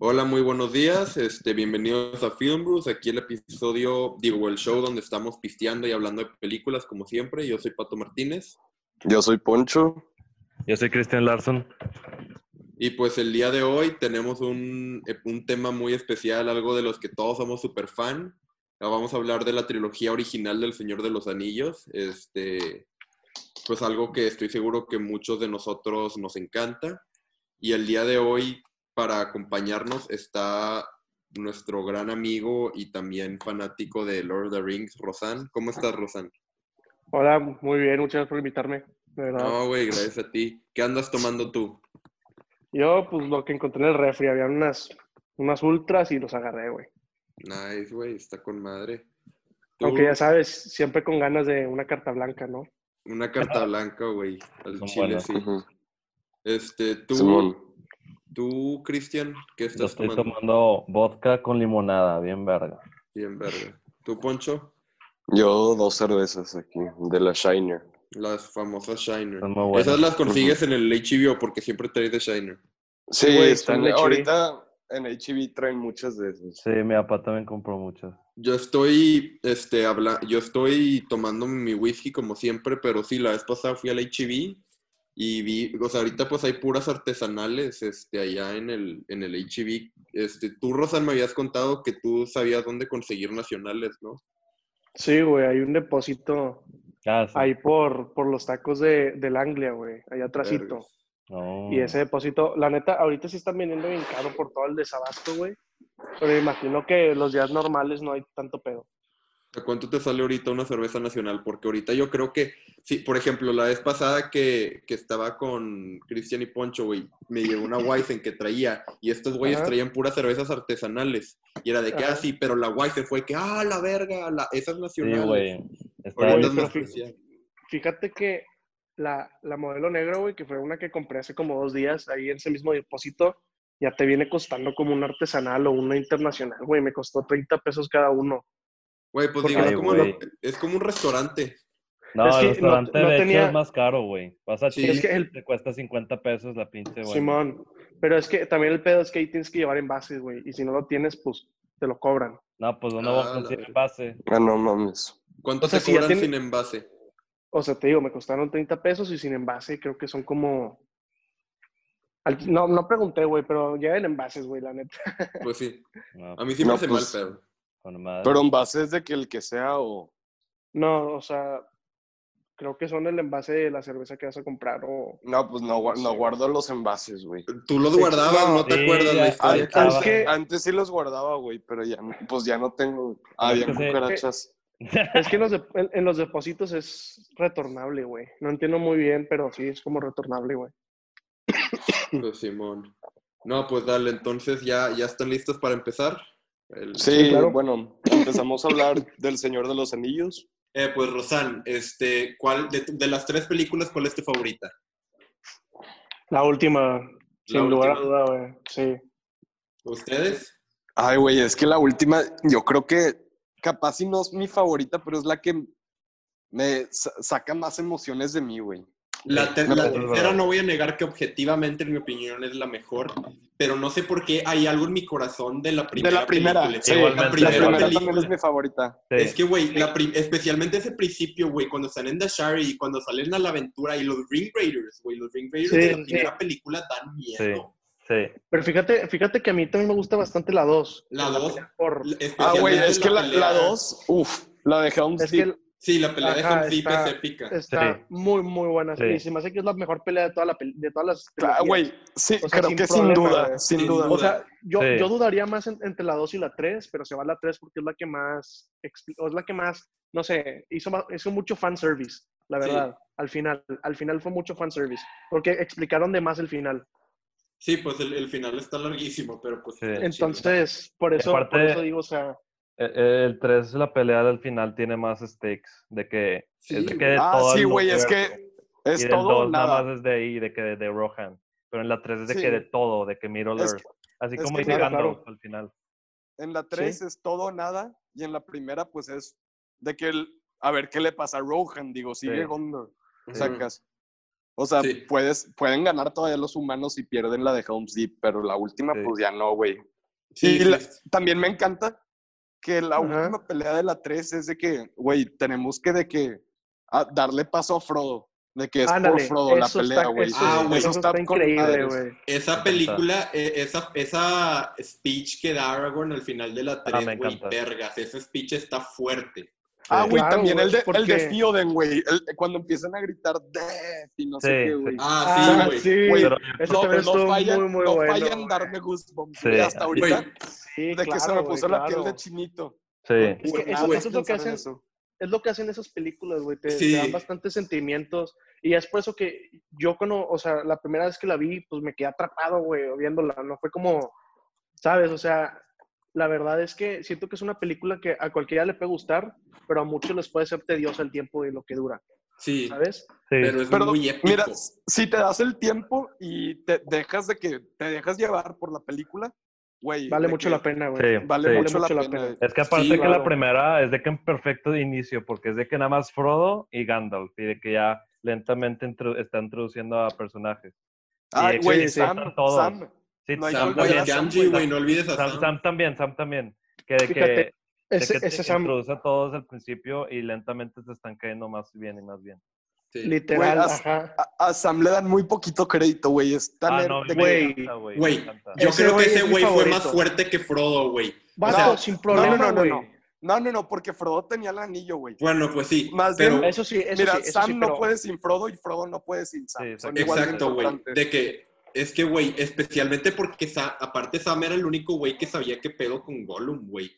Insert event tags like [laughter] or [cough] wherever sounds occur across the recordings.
Hola, muy buenos días. Este, bienvenidos a Film Brews. Aquí el episodio, digo, el show donde estamos pisteando y hablando de películas, como siempre. Yo soy Pato Martínez. Yo soy Poncho. Yo soy Cristian Larson. Y pues el día de hoy tenemos un, un tema muy especial, algo de los que todos somos súper fan. Vamos a hablar de la trilogía original del Señor de los Anillos. Este, pues algo que estoy seguro que muchos de nosotros nos encanta. Y el día de hoy, para acompañarnos, está nuestro gran amigo y también fanático de Lord of the Rings, Rosan. ¿Cómo estás, Rosan? Hola, muy bien, muchas gracias por invitarme. De verdad. No, güey, gracias a ti. ¿Qué andas tomando tú? Yo, pues lo que encontré en el refri, había unas, unas ultras y los agarré, güey. Nice, güey, está con madre. ¿Tú? Aunque ya sabes, siempre con ganas de una carta blanca, ¿no? Una carta blanca, güey, al Son chile, buenas. sí. Este, tú, Simón. tú, Cristian, ¿qué Yo estás estoy tomando? tomando vodka con limonada, bien verga. Bien, verga. ¿Tú, Poncho? Yo dos cervezas aquí, de la Shiner. Las famosas Shiner. Son muy buenas. Esas las consigues en el HBO porque siempre traes de Shiner. Sí, güey, están, son de ahorita en HB traen muchas de esas. Sí, mi papá también compró muchas. Yo estoy, este, habla yo estoy tomando mi whisky como siempre, pero sí, la vez pasada fui al HB y vi, o sea, ahorita pues hay puras artesanales, este, allá en el, en el HB. Este, tú, Rosan, me habías contado que tú sabías dónde conseguir nacionales, ¿no? Sí, güey, hay un depósito Ah, sí. ahí por, por los tacos de, del Anglia, güey, allá atrásito. No. Y ese depósito, la neta, ahorita sí están vendiendo bien caro por todo el desabasto, güey. Pero me imagino que los días normales no hay tanto pedo. ¿A cuánto te sale ahorita una cerveza nacional? Porque ahorita yo creo que, sí, por ejemplo, la vez pasada que, que estaba con Cristian y Poncho, güey, me llegó una Weizen que traía, y estos güeyes Ajá. traían puras cervezas artesanales. Y era de que, Ajá. ah, sí, pero la Weizen fue que, ah, la verga, la, esa es Sí, nacional. güey. Está Ahorita Güey, es más. Fíjate que la, la modelo negro, güey, que fue una que compré hace como dos días, ahí en ese mismo depósito, ya te viene costando como una artesanal o una internacional, güey. Me costó 30 pesos cada uno. Güey, pues Porque- digo, es Ay, como, güey. es como un restaurante. No, Es el no- restaurante no de hecho tenía- es más caro, güey. Vas a Sí. Chile Es que el- te cuesta 50 pesos la pinche, güey. Simón. Pero es que también el pedo es que ahí tienes que llevar envases, güey. Y si no lo tienes, pues te lo cobran. No, pues no Ah, vas a conseguir base. Ah, no mames. ¿Cuánto O sea, te si cobran tiene- sin envase? O sea, te digo, me costaron 30 pesos y sin envase creo que son como... No, no pregunté, güey, pero ya en envases, güey, la neta. [laughs] Pues sí. No, A mí sí me No, hace pues- mal madre. Pero en base es de que el que sea o... No, o sea, creo que son el envase de la cerveza que vas a comprar o... No, pues no, no guardo los envases, güey. Tú los Sí, guardabas, no. no te Sí, acuerdas ya- la historia. Ah, Es que, Antes sí los guardaba, güey, pero ya, no- pues ya no tengo... Había que sí. cucarachas. Es que en los, de- en, en los depósitos es retornable, güey. No entiendo muy bien, pero sí, es como retornable, güey. Pues Simón. No, pues dale, entonces ya, ya están listos para empezar. El- Sí, claro. bueno, empezamos a hablar del Señor de los Anillos. Eh, pues Rosan, este, ¿cuál de, de las tres películas, cuál es tu favorita? La última, sin lugar a duda, güey. Sí. ¿Ustedes? Ay, güey, es que la última, yo creo que capaz si no es mi favorita, pero es la que me sa- saca más emociones de mí, güey. La, ter- la tercera no voy a negar que objetivamente, en mi opinión, es la mejor, pero no sé por qué hay algo en mi corazón de la primera. de la primera, película. sí, Igualmente, la la primera, primera película. también es mi favorita. Sí. Es que, güey, la especialmente ese principio, güey, cuando están en The Shire y cuando salen a la aventura y los Ring Raiders, güey, los Ring Raiders Sí, de la sí. primera película dan miedo. Sí. Pero fíjate, fíjate que a mí también me gusta bastante la 2. La dos. Por... Ah, güey, es que la, pelea- la dos, uff, la de Helm's Es Deep. el- Sí, la pelea de Ajá, Helm's Deep está- es épica. está Sí. muy, muy buena. Sí. Y se me hace que es la mejor pelea de, toda la de todas las Claro, güey, sí, O sea, creo sin que problema, sin duda, sin Sin duda. duda. O sea, yo, Sí. yo dudaría más en- entre la 2 y la 3, pero se va a la 3 porque es la que más, o es la que más, no sé, hizo, ma- hizo mucho fanservice, la Sí. verdad. Al final, al final fue mucho fanservice, porque explicaron de más el final. Sí, pues el, el final está larguísimo, pero pues... Sí. Entonces, por eso, por aparte- eso digo, o sea, Eh, El 3, la pelea del final tiene más stakes. De que. Sí, es de que de Ah, todo sí, güey, es que Y es del todo o 2 nada nada. más es de ahí, de que de Rohan. Pero en la 3 es de Sí. que de todo, de que Middle Es Earth. Así como dice Gandalf claro. al final. En la 3 es todo o nada y en la primera pues es de que el, a ver qué le pasa a Rohan, digo, sigue Sí. Gondor, sacas. O sea, Sí. puedes, pueden ganar todavía los humanos y pierden la de Helm's Deep, pero la última, Sí. pues ya no, güey. Sí, y la- también me encanta que la Ajá. última pelea de la 3 es de que, güey, tenemos que de que ah, darle paso a Frodo. De que es Ándale, por Frodo la eso pelea, está- güey. eso- Ah, güey, eso está con increíble, güey. Esa película, eh, esa, esa speech que da Aragorn al final de la 3, Ah, güey, vergas, ese speech está fuerte. Ah, Sí. güey, Claro, también el de, el de porque- Theoden, güey. el- Cuando empiezan a gritar Death y no sé Sí, qué, sí. güey. Ah, Ah, sí, güey. sí. Güey, Pero- Ese no, no fallan, muy, muy no bueno, fallan güey. darme goosebumps, Sí. hasta ahorita. Güey, Sí, de que se me güey, puso la piel de chinito. Sí. Es que eso, eso es lo que hacen, eso. es lo que hacen esas películas, güey. Te, te Sí. dan bastantes sentimientos. Y es por eso que yo cuando, o sea, la primera vez que la vi, pues me quedé atrapado, güey, viéndola. No fue como, ¿sabes? O sea, la verdad es que siento que es una película que a cualquiera le puede gustar, pero a muchos les puede ser tediosa el tiempo y lo que dura, Sí, ¿sabes? Sí. pero es Pero, muy épico. Mira, si te das el tiempo y te dejas de que te dejas llevar por la película, güey. Vale de mucho que la pena, güey. Sí, Vale sí. mucho, Vale la, mucho la pena. pena. Es que aparte Sí, que claro. la primera es de que en perfecto inicio, porque es de que nada más Frodo y Gandalf, y de que ya lentamente intro- está introduciendo a personajes. Sí, güey, Sam. Sam. Sí, No hay Sam, que güey, a no olvides a Sam, Sam. Sam también, Sam también. Que de que, Fíjate, de ese, que ese Sam, introduce a todos al principio y lentamente se están cayendo más bien y más bien. Sí. literal, Güey, as- ajá. A, a Sam le dan muy poquito crédito, güey. Es tan Ah, no, que- güey, güey. Yo Ese creo que güey ese güey fue más fuerte que Frodo, güey. Vato, sea, sin no, problema, no, no, güey. no. No, no, no, porque Frodo tenía el anillo, güey. Bueno, pues sí. Más pero, bien, Eso sí, eso Mira, sí, eso Sam sí, no pero- puede sin Frodo y Frodo no puede sin Sam. Sí, exacto. güey. De que, es que, güey, especialmente porque Sa- aparte Sam era el único güey que sabía qué pedo con Gollum, güey.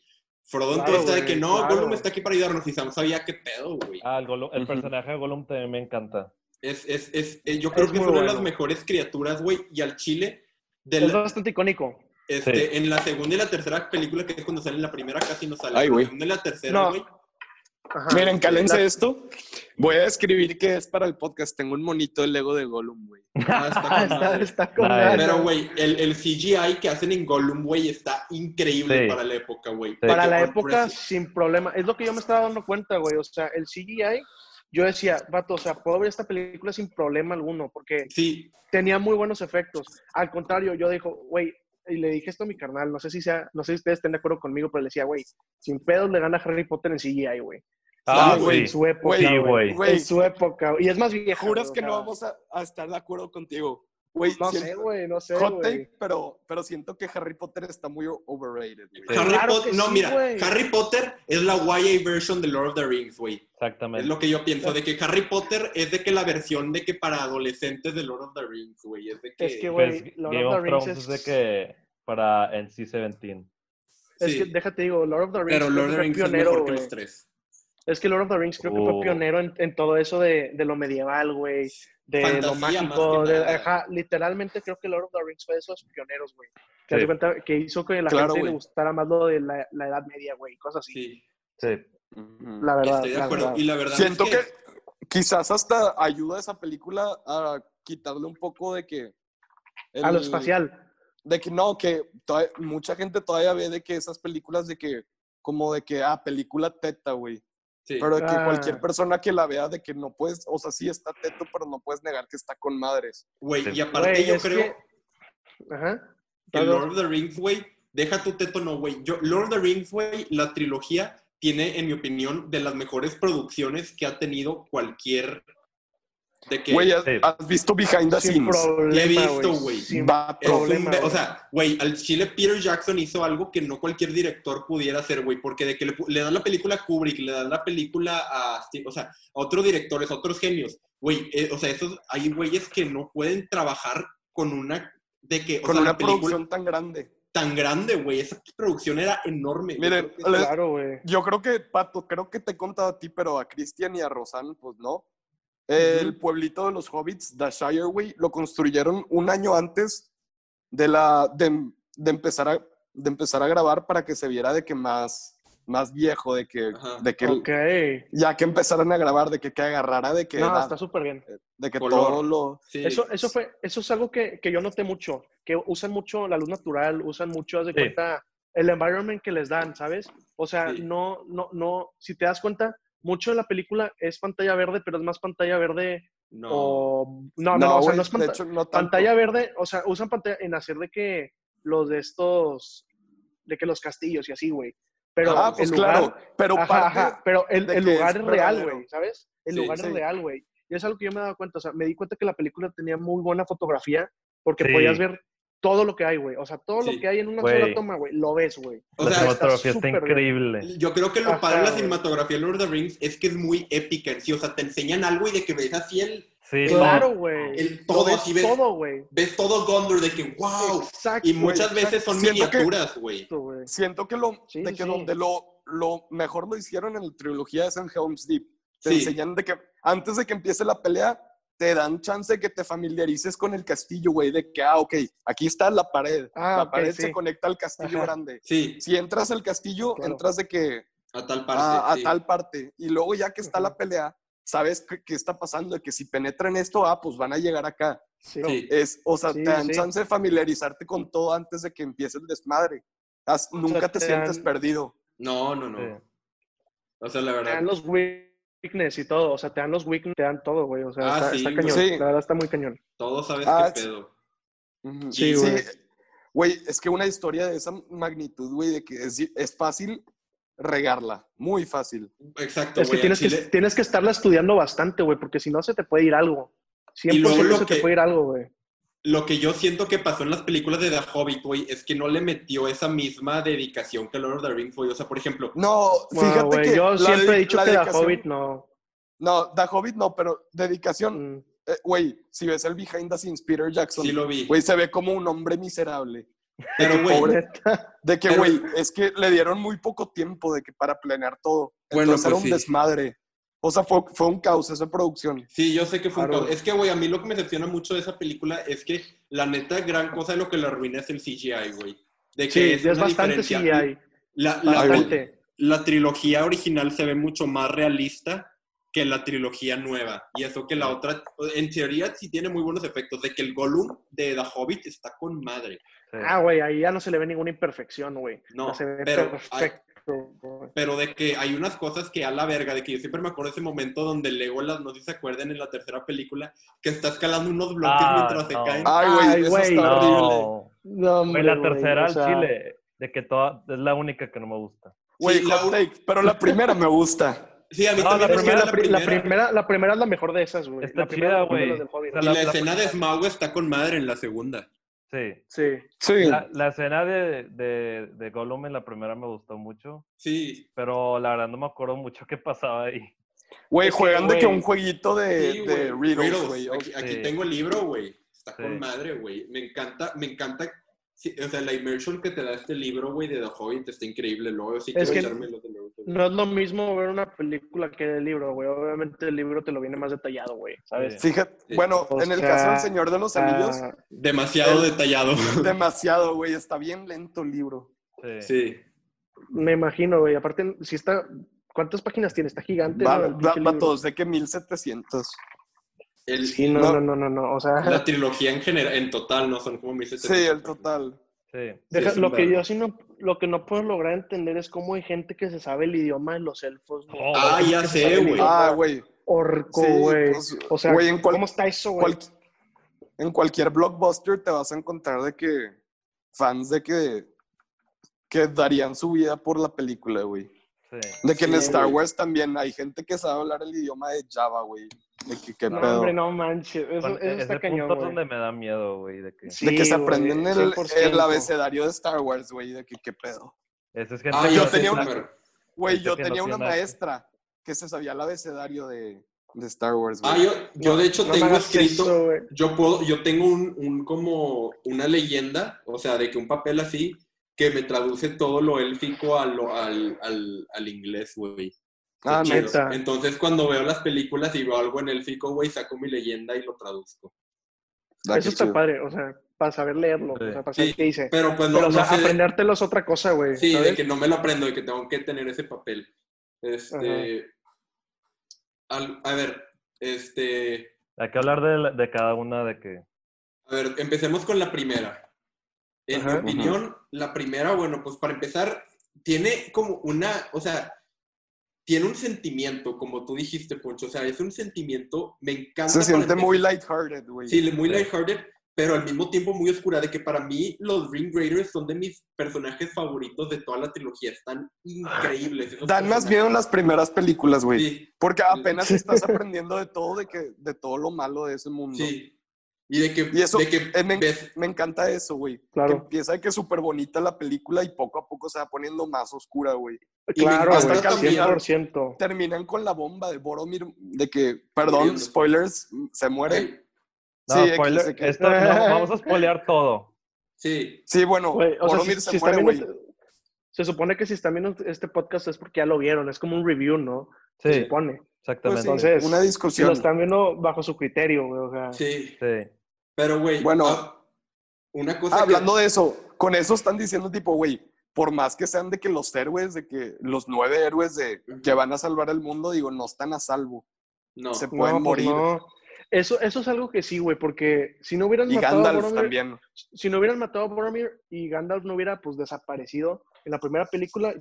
Frodo Claro, entonces está de güey, que no, claro. Gollum está aquí para ayudarnos y Sam sabía qué pedo, güey. Ah, el, Gollum- el Ujú. personaje de Gollum también me encanta. Es, es, es, eh, yo creo Es que es una de las mejores criaturas, güey, y al chile, de Es bastante icónico. este, Sí. en la segunda y la tercera película, que es cuando sale en la primera, casi no sale. Ay, güey. La segunda y la tercera, No. Ajá. Miren, cálense La- esto. Voy a describir qué es para el podcast. Tengo un monito de Lego de Gollum, güey. [laughs] Ah, está con Ah, está, está con. Pero, güey, el, el CGI que hacen en Gollum, güey, está increíble Sí. para la época, güey. Sí. Para la que época, on-press- sin problema. Es lo que yo me estaba dando cuenta, güey. O sea, el CGI, yo decía, vato, o sea, puedo ver esta película sin problema alguno, porque Sí, tenía muy buenos efectos. Al contrario, yo dijo, güey, y le dije esto a mi carnal, no sé si sea, no sé si ustedes estén de acuerdo conmigo, pero le decía, güey, sin pedos le gana Harry Potter en CGI, güey. Ah, Sí, güey, sí. en su época, En su época. Y es más vieja. juras que no vamos a, a estar de acuerdo contigo. Güey, No siento- sé, güey, no sé, hot güey. take, pero, pero siento que Harry Potter está muy overrated, güey. Sí. Harry Claro Potter, que no, sí, mira. Harry Potter es la YA version de Lord of the Rings, güey. Exactamente. Es lo que yo pienso, de que Harry Potter es de que la versión de que para adolescentes de Lord of the Rings, güey. Es de que... Es que, güey, Pues, Lord Game of the Rings es- es de que para NC-17. Es Sí. que, déjate digo, Lord of the Rings, Pero Lord of the Rings es pionero, mejor que los tres. Es que Lord of the Rings creo que Oh. fue pionero en, en todo eso de, de lo medieval, güey. De Fantasía, lo mágico. de- ajá, literalmente creo que Lord of the Rings fue de esos pioneros, güey. Que, Sí. cuenta que hizo que a la Claro, gente le gustara más lo de la, la Edad Media, güey. Cosas así. Sí. La verdad. estoy de la acuerdo. verdad. Y la verdad Siento es que... que... quizás hasta ayuda a esa película a quitarle un poco de que... A lo espacial. De que no, que todavía- mucha gente todavía ve de que esas películas de que, como de que, ah, película teta, güey. Sí. Pero de que Ah. cualquier persona que la vea, de que no puedes, o sea, sí está teto, pero no puedes negar que está con madres. Güey, y aparte Güey, yo creo... que- Ajá. que. Lord of the Rings, güey, deja tu teto, no, güey. Yo, Lord of the Rings, güey, la trilogía tiene, en mi opinión, de las mejores producciones que ha tenido cualquier... De que Güey, ¿has, visto Behind the Scenes? problema, Le he visto, güey. O sea, güey, al Chile Peter Jackson hizo algo que no cualquier director pudiera hacer, güey, porque de que le, dan la película a Kubrick, le dan la película a, Steve- o sea, a otros directores, a otros genios, güey, eh, o sea, esos, hay güeyes que no pueden trabajar con una, de que, o con sea, una producción tan grande. tan grande, güey, esa producción era enorme. Yo Miren, creo que- Claro, güey. Yo creo que, Pato, creo que te he contado a ti, pero a Cristian y a Rosan, pues no. El pueblito de los hobbits, The Shire, güey, lo construyeron un año antes de, la, de, de empezar a, de empezar a grabar para que se viera de que más, más viejo, de que, Ajá. de que Ok. ya que empezaran a grabar, de que, que agarrara, de que, No, era- está súper bien. de que Color. todo lo... Sí. Eso, eso fue, eso es algo que, que yo noté mucho, que usan mucho la luz natural, usan mucho, haz de Sí. cuenta, el environment que les dan, ¿sabes? O sea, Sí. no, no, no, si te das cuenta, mucho de la película es pantalla verde, pero es más pantalla verde No. O, no, no, no, o sea, no es de panta- hecho, no tanto. pantalla verde, o sea, usan pantalla en hacer de que los de estos, de que los castillos y así, güey. Pero ah, el pues lugar, claro, pero Ajá, parte, ajá, pero el, el lugar es es real, güey, ¿sabes? El Sí, lugar sí. es real, güey. Y es algo que yo me he dado cuenta, o sea, me di cuenta que la película tenía muy buena fotografía porque Sí. podías ver todo lo que hay, güey. O sea, todo Sí. lo que hay en una sola toma, güey, lo ves, güey. O la sea, cinematografía está bien. increíble. Yo creo que lo Ajá, padre de la cinematografía de Lord of the Rings es que es muy épica en sí. O sea, te enseñan algo y de que ves así el, Sí, Claro, güey. el todo, ves ves, todo, güey. ves todo Gondor de que wow. Exacto. Y muchas veces son Siento miniaturas, güey. exacto, güey. siento que lo, Sí, de que sí. donde lo, lo mejor lo hicieron en la trilogía es en Helm's Deep. Te Sí. enseñan de que antes de que empiece la pelea, te dan chance de que te familiarices con el castillo, güey, de que, ah, ok, aquí está la pared. Ah, la pared sí. se conecta al castillo Ajá. grande. Sí, Si entras al castillo, Claro. entras de que a tal parte. a, a sí. tal parte. Y luego ya que está la pelea, sabes qué, qué está pasando, de que si penetran esto, ah, pues van a llegar acá. Sí. Sí. Es, o sea, Sí, te dan sí. chance de familiarizarte con todo antes de que empiece el desmadre. Nunca te, te sientes dan- perdido. No, no, no. sí. O sea, la Te dan verdad. los weakness y todo. O sea, te dan los weakness, te dan todo, güey. O sea, Ah, está, sí, está güey. cañón. Sí. La verdad está muy cañón. Todos sabes Ah, qué pedo. Sí, güey. Güey, es que una historia de esa magnitud, güey, de que es, es fácil regarla. Muy fácil. Exacto, Es que güey. tienes, que tienes que estarla estudiando bastante, güey, porque si no se te puede ir algo. 100% luego lo se que- te puede ir algo, güey. Lo que yo siento que pasó en las películas de The Hobbit, güey, es que no le metió esa misma dedicación que Lord of the Rings, güey. O sea, por ejemplo, No, Bueno, fíjate que. yo siempre he dicho que The Hobbit no. No, The Hobbit no, pero dedicación. Mm, eh, Güey, si ves el behind the scenes, Peter Jackson, sí lo vi. güey, se ve como un hombre miserable. Pero, güey. De que, güey, es que le dieron muy poco tiempo de que para planear todo. Bueno, Entonces era pues un sí. desmadre. O sea, fue, fue un caos esa producción. Sí, yo sé que fue un Claro. caos. Es que, güey, a mí lo que me decepciona mucho de esa película es que la neta gran cosa de lo que la arruina es el CGI, güey. De que Sí, es, es, bastante diferencia. CGI. La, la. Bastante. la trilogía original se ve mucho más realista que la trilogía nueva. Y eso que la otra, en teoría, sí tiene muy buenos efectos. De que el Gollum de The Hobbit está con madre. sí. Ah, güey, ahí ya no se le ve ninguna imperfección, güey. No, se ve pero perfecto. Pero de que hay unas cosas que a la verga, de que yo siempre me acuerdo ese momento donde Legolas, no sé si se acuerdan en la tercera película, que está escalando unos bloques Ah, mientras no. se caen. Ay, güey, eso güey, está horrible. No. No, hombre, Güey, la tercera o al sea, chile, de que toda, es la única que no me gusta. Güey, Sí, la hot un- take, pero la primera me gusta. Sí, a mí No, también la me primera, la, pri- la primera, la primera es la mejor de esas, güey. Está la primera güey. O sea, Y la- la, la escena de Smaug está con madre en la segunda. Sí. Sí. Sí. La, la escena de, de, de Gollum en la primera me gustó mucho, Sí. pero la verdad no me acuerdo mucho qué pasaba ahí. Güey, juegan de que un jueguito de, Sí, de riddles, güey. Aquí, aquí Sí. tengo el libro, güey. Está Sí. con madre, güey. Me encanta, me encanta. sí, o sea, la immersion que te da este libro, güey, de The Hobbit está increíble. Luego sí Es quiero que- echármelo de. No es lo mismo ver una película que el libro, güey. Obviamente el libro te lo viene más detallado, güey. ¿Sabes? Sí. Fíjate, Sí. bueno, O en el caso del Señor de los Anillos, Ah, Demasiado detallado. [laughs] demasiado, güey. Está bien lento el libro. Sí. Sí. me imagino, güey. Aparte, si está. ¿Cuántas páginas tiene? Está gigante. Va, ¿no? Va, va todos de que 1700. El- Sí, no, No. no, no, no, no. O sea, La trilogía en general, en total, no son como 1700. Sí, el total. Sí. deja- lo que yo sí no, lo que no puedo lograr entender es cómo hay gente que se sabe el idioma de los elfos. güey. Oh, Ah, ya sé, güey. Ah, güey. Orco, Sí, güey. pues, o sea, güey, en cual- ¿cómo está eso, güey? Cual- en cualquier blockbuster te vas a encontrar de que fans de que, que darían su vida por la película, güey. Sí. De que en Star güey. Wars también hay gente que sabe hablar el idioma de Java, güey. De que qué No, pedo. hombre, no manches. Eso, eso está cañón, punto güey. donde me da miedo, güey, de que Sí, de que se güey, aprenden el, 100%. el abecedario de Star Wars, güey. De que qué pedo. esa es gente Ah, que yo no tenía una-. Güey, yo tenía una maestra que se sabía el abecedario de, de Star Wars, güey. Ah, yo, yo de hecho No tengo escrito. eso, yo puedo, yo tengo un, un como una leyenda, o sea, de que un papel así que me traduce todo lo élfico al, al, al inglés, güey. Ah, neta. Entonces, cuando veo las películas y veo algo en élfico, güey, saco mi leyenda y lo traduzco. Ah, Eso está chido. padre, o sea, para saber leerlo, Sí. o sea, para saber Sí, qué dice. Pero pues no, Pero, o no sea, sé de- aprendértelo es otra cosa, güey. Sí, de que no me lo aprendo, de que tengo que tener ese papel. Este. al- a ver, este. Hay que hablar de, la- de cada una de que... A ver, empecemos con la primera. En Ajá. mi opinión, la primera, bueno, pues para empezar, tiene como una, o sea, tiene un sentimiento, como tú dijiste, Poncho, o sea, es un sentimiento, me encanta. Se siente muy lighthearted, güey. Sí, muy lighthearted, pero al mismo tiempo muy oscura, de que para mí los Ring Raiders son de mis personajes favoritos de toda la trilogía, están increíbles. Dan más miedo en las primeras películas, güey. Sí, Porque apenas [laughs] estás aprendiendo de todo, de, que, de todo lo malo de ese mundo. sí. Y de que, Y eso, de que eh, me, ves- me encanta eso, güey. Claro. Que empieza de que es súper bonita la película y poco a poco se va poniendo más oscura, güey. Y me Claro, encanta también- 100%. Terminan con la bomba de Boromir, de que, perdón, spoilers, se muere. No, Sí, spoiler, esto, no, [laughs] vamos a spoilear todo. sí, Sí, bueno, Güey, o sea, Boromir si- se si muere, güey. Se supone que si están viendo este podcast es porque ya lo vieron, es como un review, ¿no? Sí, Se supone. Pues exactamente. sí, Entonces, una Si discusión. lo están viendo bajo su criterio, güey, o sea. sí. Sí. Pero, güey, Bueno. ah, una cosa Ah, que- hablando de eso, con eso están diciendo tipo, güey, por más que sean de que los héroes, de que los nueve héroes de que van a salvar el mundo, digo, no están a salvo. No, se pueden No, pues morir. no. Eso, eso es algo que sí, güey, porque si no hubieran Y matado a Boromir, también. si no hubieran matado a Boromir y Gandalf no hubiera pues desaparecido en la primera película,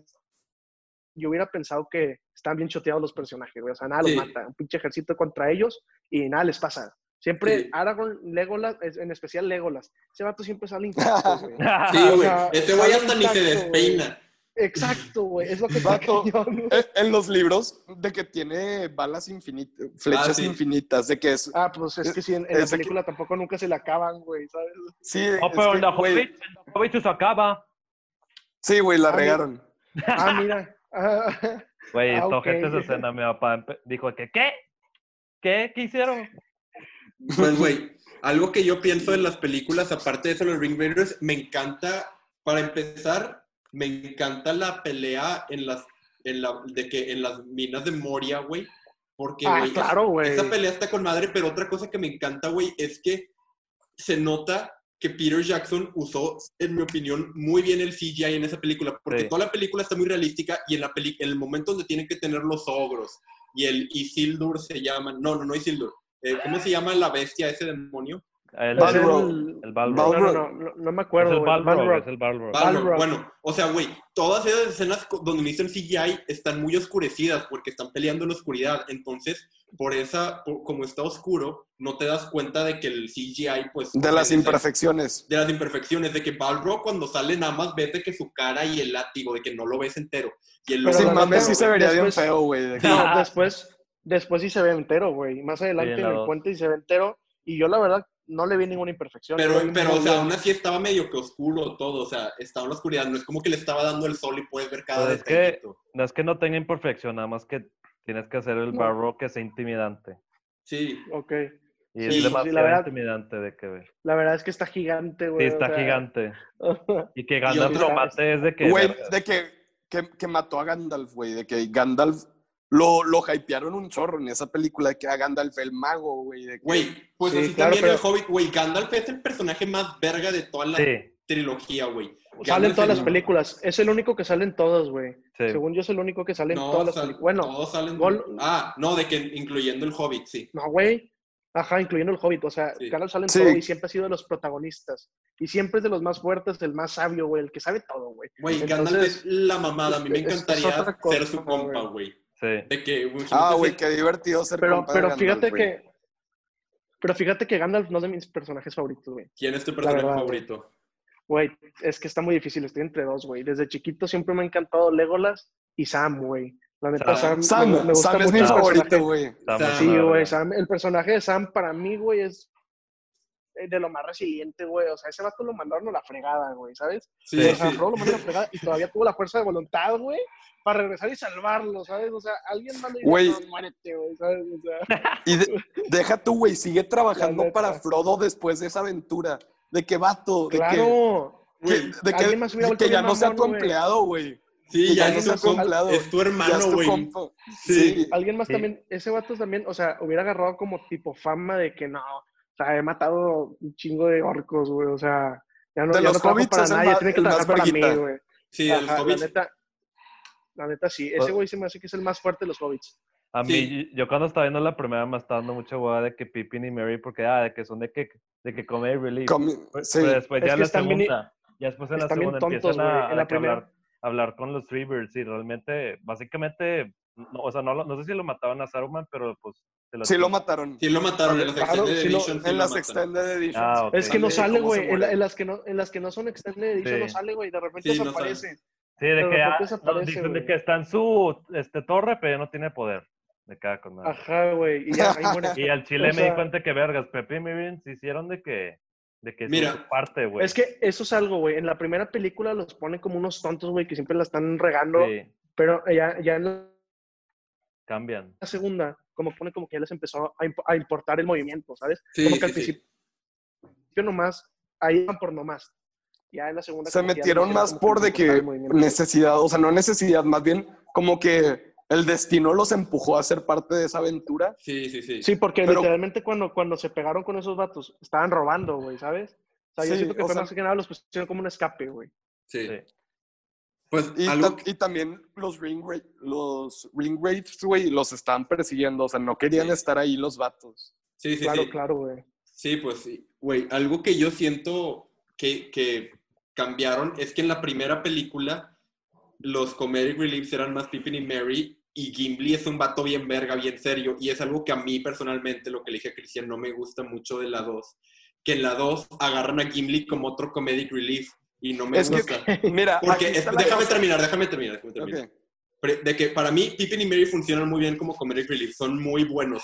yo hubiera pensado que están bien choteados los personajes, güey. O sea, nada Sí. los mata. Un pinche ejército contra ellos y nada les pasa. Siempre Sí. Aragorn, Legolas, en especial Legolas. Ese vato siempre sale [laughs] intacto, güey. sí, o güey. sea, Este güey hasta ni se despeina. Exacto, güey. Es lo que [laughs] Vato, cañón. Eh, En los libros, de que tiene balas infinitas, flechas Ah, sí. infinitas, de que es. Ah, pues es que sí, en, en la que- película tampoco nunca se le acaban, güey, ¿sabes? Sí, Oh, es pero que, en The Hobbit se acaba. Sí, güey, la Ah, regaron. [laughs] Ah, mira. Ah, [laughs] Güey, Ah, esto ok. gente esa escena, mi papá dijo que, ¿qué? ¿Qué? ¿Qué hicieron? Pues, güey, algo que yo pienso en las películas, aparte de eso, los Ring Raiders, me encanta, para empezar, me encanta la pelea en las, en la, de que, en las minas de Moria, güey. Porque, Ah, claro, güey. esa pelea está con madre, pero otra cosa que me encanta, güey, es que se nota que Peter Jackson usó, en mi opinión, muy bien el CGI en esa película, porque Sí. toda la película está muy realística y en, la peli en el momento donde tienen que tener los ogros y el Isildur se llama, no, no, no Isildur, eh, ¿cómo se llama la bestia, ese demonio? El, Es Balrog. el- el No, Balrog. no, no, no, no me Es acuerdo. el güey. Balrog, Balrog. es el Balrog. Balrog. Bueno, o sea, güey, todas esas escenas donde dicen CGI están muy oscurecidas porque están peleando en la oscuridad. Entonces, por esa, por- como está oscuro, no te das cuenta de que el CGI, pues. De las imperfecciones. De las imperfecciones, de que Balrog cuando sale nada más ves de que su cara y el látigo, de que no lo ves entero. Y el Pero logo- mames, sí se vería bien después- feo, güey. de [laughs] No, después, después sí se ve entero, güey. Más adelante en el puente sí se ve entero. Y yo, la verdad, no le vi ninguna imperfección. Pero, pero o sea, bien. aún así estaba medio que oscuro todo, o sea, estaba en la oscuridad. No es como que le estaba dando el sol y puedes ver cada Pues es que-. No es que no tenga imperfección, nada más que tienes que hacer el No. Balrog que sea intimidante. Sí, Ok. Y Sí, es sí, demasiado la verdad- intimidante de que ver. La verdad es que está gigante, Sí, güey. o está sea, gigante. [laughs] Y que Gandalf lo mate es de que... Güey, de que, que, que mató a Gandalf, güey. De que Gandalf lo, lo hypearon un chorro en esa película de que a Gandalf el mago, güey. de que- güey, pues Sí, así claro, también pero- el Hobbit, güey, Gandalf es el personaje más verga de toda la Sí, trilogía, güey. Sale en Gandalf todas las películas. Es el único que sale en todas, güey. sí. Según yo, es el único que sale en No, todas las sal- películas. Bueno, todos salen. Gol- Ah, no, de que incluyendo el Hobbit, sí. no, güey. Ajá, incluyendo el Hobbit. O sea, Sí. Gandalf sale en Sí. todo y siempre ha sido de los protagonistas. Y siempre es de los más fuertes, el más sabio, güey, el que sabe todo, güey. Güey, Gandalf es la mamada. A mí me es- es encantaría cosa, ser su compa, güey. sí. De que, Ah, güey, qué divertido ser Pero, compa de pero Gandalf, fíjate que. Pero fíjate que Gandalf no es de mis personajes favoritos, güey. ¿Quién es tu personaje verdad, favorito? Güey, es que está muy difícil, estoy entre dos, güey. Desde chiquito siempre me ha encantado Legolas y Sam, güey. La neta, Sam. Sam, me- Sam, me gusta Sam es mucho mi el favorito, personaje. güey. Sí, güey. Sam, el personaje de Sam para mí, güey, es de lo más resiliente, güey. O sea, ese vato lo mandaron a la fregada, güey, ¿sabes? Sí, o sí. sea, Frodo lo mandaron a la fregada y todavía tuvo la fuerza de voluntad, güey, para regresar y salvarlo, ¿sabes? O sea, alguien manda y Güey. dice, no, muérete, güey, ¿sabes? O sea, Y de- deja tú, güey, sigue [laughs] trabajando para Frodo después de esa aventura. De que vato, de claro. que, que- de que, alguien más de que ya no sea tu güey. empleado, güey. Sí, que ya no tu sea tu empleado. es tu hermano, güey. Sí. Sí. Alguien más Sí. también, ese vato también, o sea, hubiera agarrado como tipo fama de que no, o sea, he matado un chingo de orcos, güey, o sea, ya no, De ya los no trabajo hobbits para nadie, tiene que trabajar para mí, güey. Sí, el Ajá, Hobbit. La neta, la neta sí, ese güey se me hace que es el más fuerte de los hobbits. A mí, Sí. yo cuando estaba viendo la primera me estaba dando mucha hueá de que Pippin y Mary, porque ah, de que son de que, de que come. Comi- Pero sí. después Es ya la bien- segunda, ya después en la segunda tontos, empiezan a, En la a hablar, hablar con los Treebirds y realmente, básicamente, no, o sea, no, lo- no sé si lo mataban a Saruman, pero pues... se Sí lo mataron. Sí lo mataron en las Claro, Extended Editions. sí en las matan. Extended Editions. Ah. Es que no Sale güey. En, la- muere. en las que no, en las que no son extended edition Sí. no sale, güey. De repente Sí, no desaparece. Sí, de de que, repente ah, desaparece, de que está en su este, torre, pero ya no tiene poder. De cada con nada. Ajá, güey. Y. [laughs] Y al chile O me di sea- cuenta que vergas, Pepe y Mirin se hicieron de que, de que Mira, su parte, güey. Es que eso es algo, güey. En la primera película los ponen como unos tontos, güey, que siempre la están regando. Sí, Pero ya, ya en la cambian. segunda, como pone como que ya les empezó a, imp- a importar el movimiento, ¿sabes? Sí, como que sí, al sí. principio nomás, ahí iban por nomás. Ya en la segunda. Se metieron más por de que necesidad, o sea, no necesidad, más bien como que el destino los empujó a ser parte de esa aventura. Sí, sí, sí. Sí, porque Pero- literalmente cuando, cuando se pegaron con esos vatos, estaban robando, güey, ¿sabes? O sea, yo siento que fue sea- más que nada los pusieron como un escape, güey. Sí. Sí. Pues Y, algo ta- y también los ring, ra- los ring güey, los estaban persiguiendo, o sea, no querían Sí. estar ahí los vatos. Sí, sí, claro, sí. claro, güey. Sí, pues sí. Güey, algo que yo siento que, que cambiaron es que en la primera película los comedic reliefs eran más Pippin y Mary y Gimli es un vato bien verga, bien serio y es algo que a mí personalmente, lo que le dije a Cristian, no me gusta mucho de la 2. Que en la 2 agarran a Gimli como otro comedic relief y no me Es que, gusta. [laughs] mira, Porque es- déjame terminar, déjame terminar, déjame terminar. Ok. Pre- de que para mí Pippin y Mary funcionan muy bien como comedic relief, son muy buenos.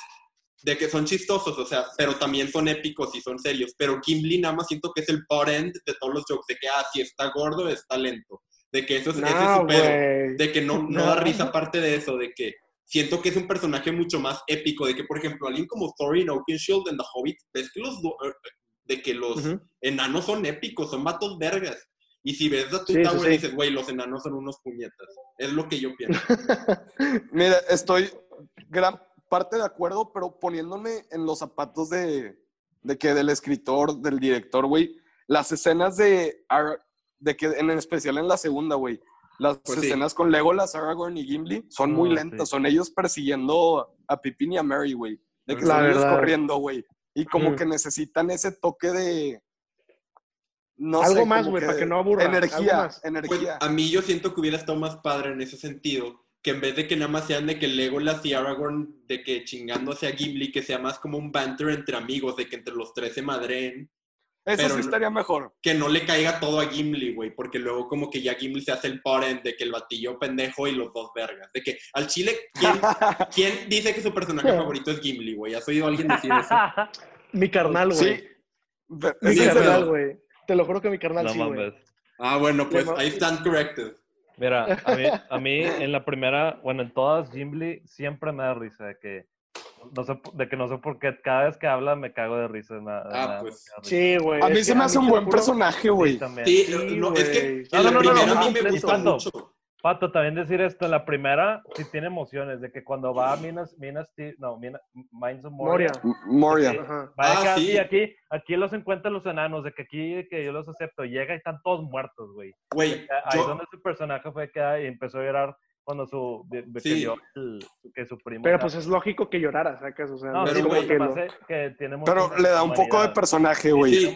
De que son chistosos, o sea, pero también son épicos y son serios. Pero Gimli nada más siento que es el pot end de todos los jokes, de que, ah, si está gordo, está lento. De que eso es, ese es su pedo. De que no, [laughs] no da risa aparte de eso, de que siento que es un personaje mucho más épico, de que, por ejemplo, alguien como Thorin Oakenshield en The Hobbit, ves que los, eh, de que los enanos son épicos, son vatos vergas. Y si ves a tu Sí, sí, Tower sí. dices, güey, los enanos son unos puñetas. Es lo que yo pienso. [laughs] Mira, estoy gran parte de acuerdo, pero poniéndome en los zapatos de, de que del escritor, del director, güey, las escenas de, Ar- de que en especial en la segunda, güey, las Pues sí. escenas con Legolas, Aragorn y Gimli son muy Oh, lentas, sí. son ellos persiguiendo a Pippin y a Mary, güey, de que La son ellos corriendo, güey, y como Mm. que necesitan ese toque de... No Algo sé, más, güey, para que no aburra, Energía, más. Pues energía. a mí yo siento que hubiera estado más padre en ese sentido, que en vez de que nada más sean de que Legolas y Aragorn de que chingándose a Gimli, que sea más como un banter entre amigos, de que entre los tres se madreen, Eso pero sí estaría mejor. que no le caiga todo a Gimli, güey, porque luego como que ya Gimli se hace el parent de que el batillo pendejo y los dos vergas. De que al chile, ¿quién, [laughs] quién dice que su personaje favorito es Gimli, güey? ¿Has oído a alguien decir eso? [laughs] Mi carnal, güey. Sí. Mi serio. carnal, güey. Te lo juro que mi carnal No sí, güey. Ah, bueno, pues ahí están corrected. Mira, a mí, a mí en la primera, bueno, en todas, Gimli siempre me da risa de que no sé, de que no sé por qué cada vez que habla me cago de risa. me Ah, pues. Sí, güey. A mí se me hace un buen personaje, Sí, güey. también. Sí, Sí, no, es que güey. en No, no, la no, no, primera no, a mí me no, gusta Pato. mucho. Pato, también decir esto, en la primera sí tiene emociones, de que cuando va a Minas, Minas, no, Minas, Mines of Moria, Moria. Moria. Sí. Ajá. va de Ah, sí. aquí, aquí los encuentran los enanos, de que aquí que yo los acepto, llega y están todos muertos, güey. Güey, Ahí yo- donde su personaje fue que y empezó a llorar cuando su, de- de que Sí. vio el- que su primo... Pero era- pues es lógico que llorara, ¿sacas? O sea, No, pero, güey, que se lo- que Pero le da un poco de personaje, güey. Sí,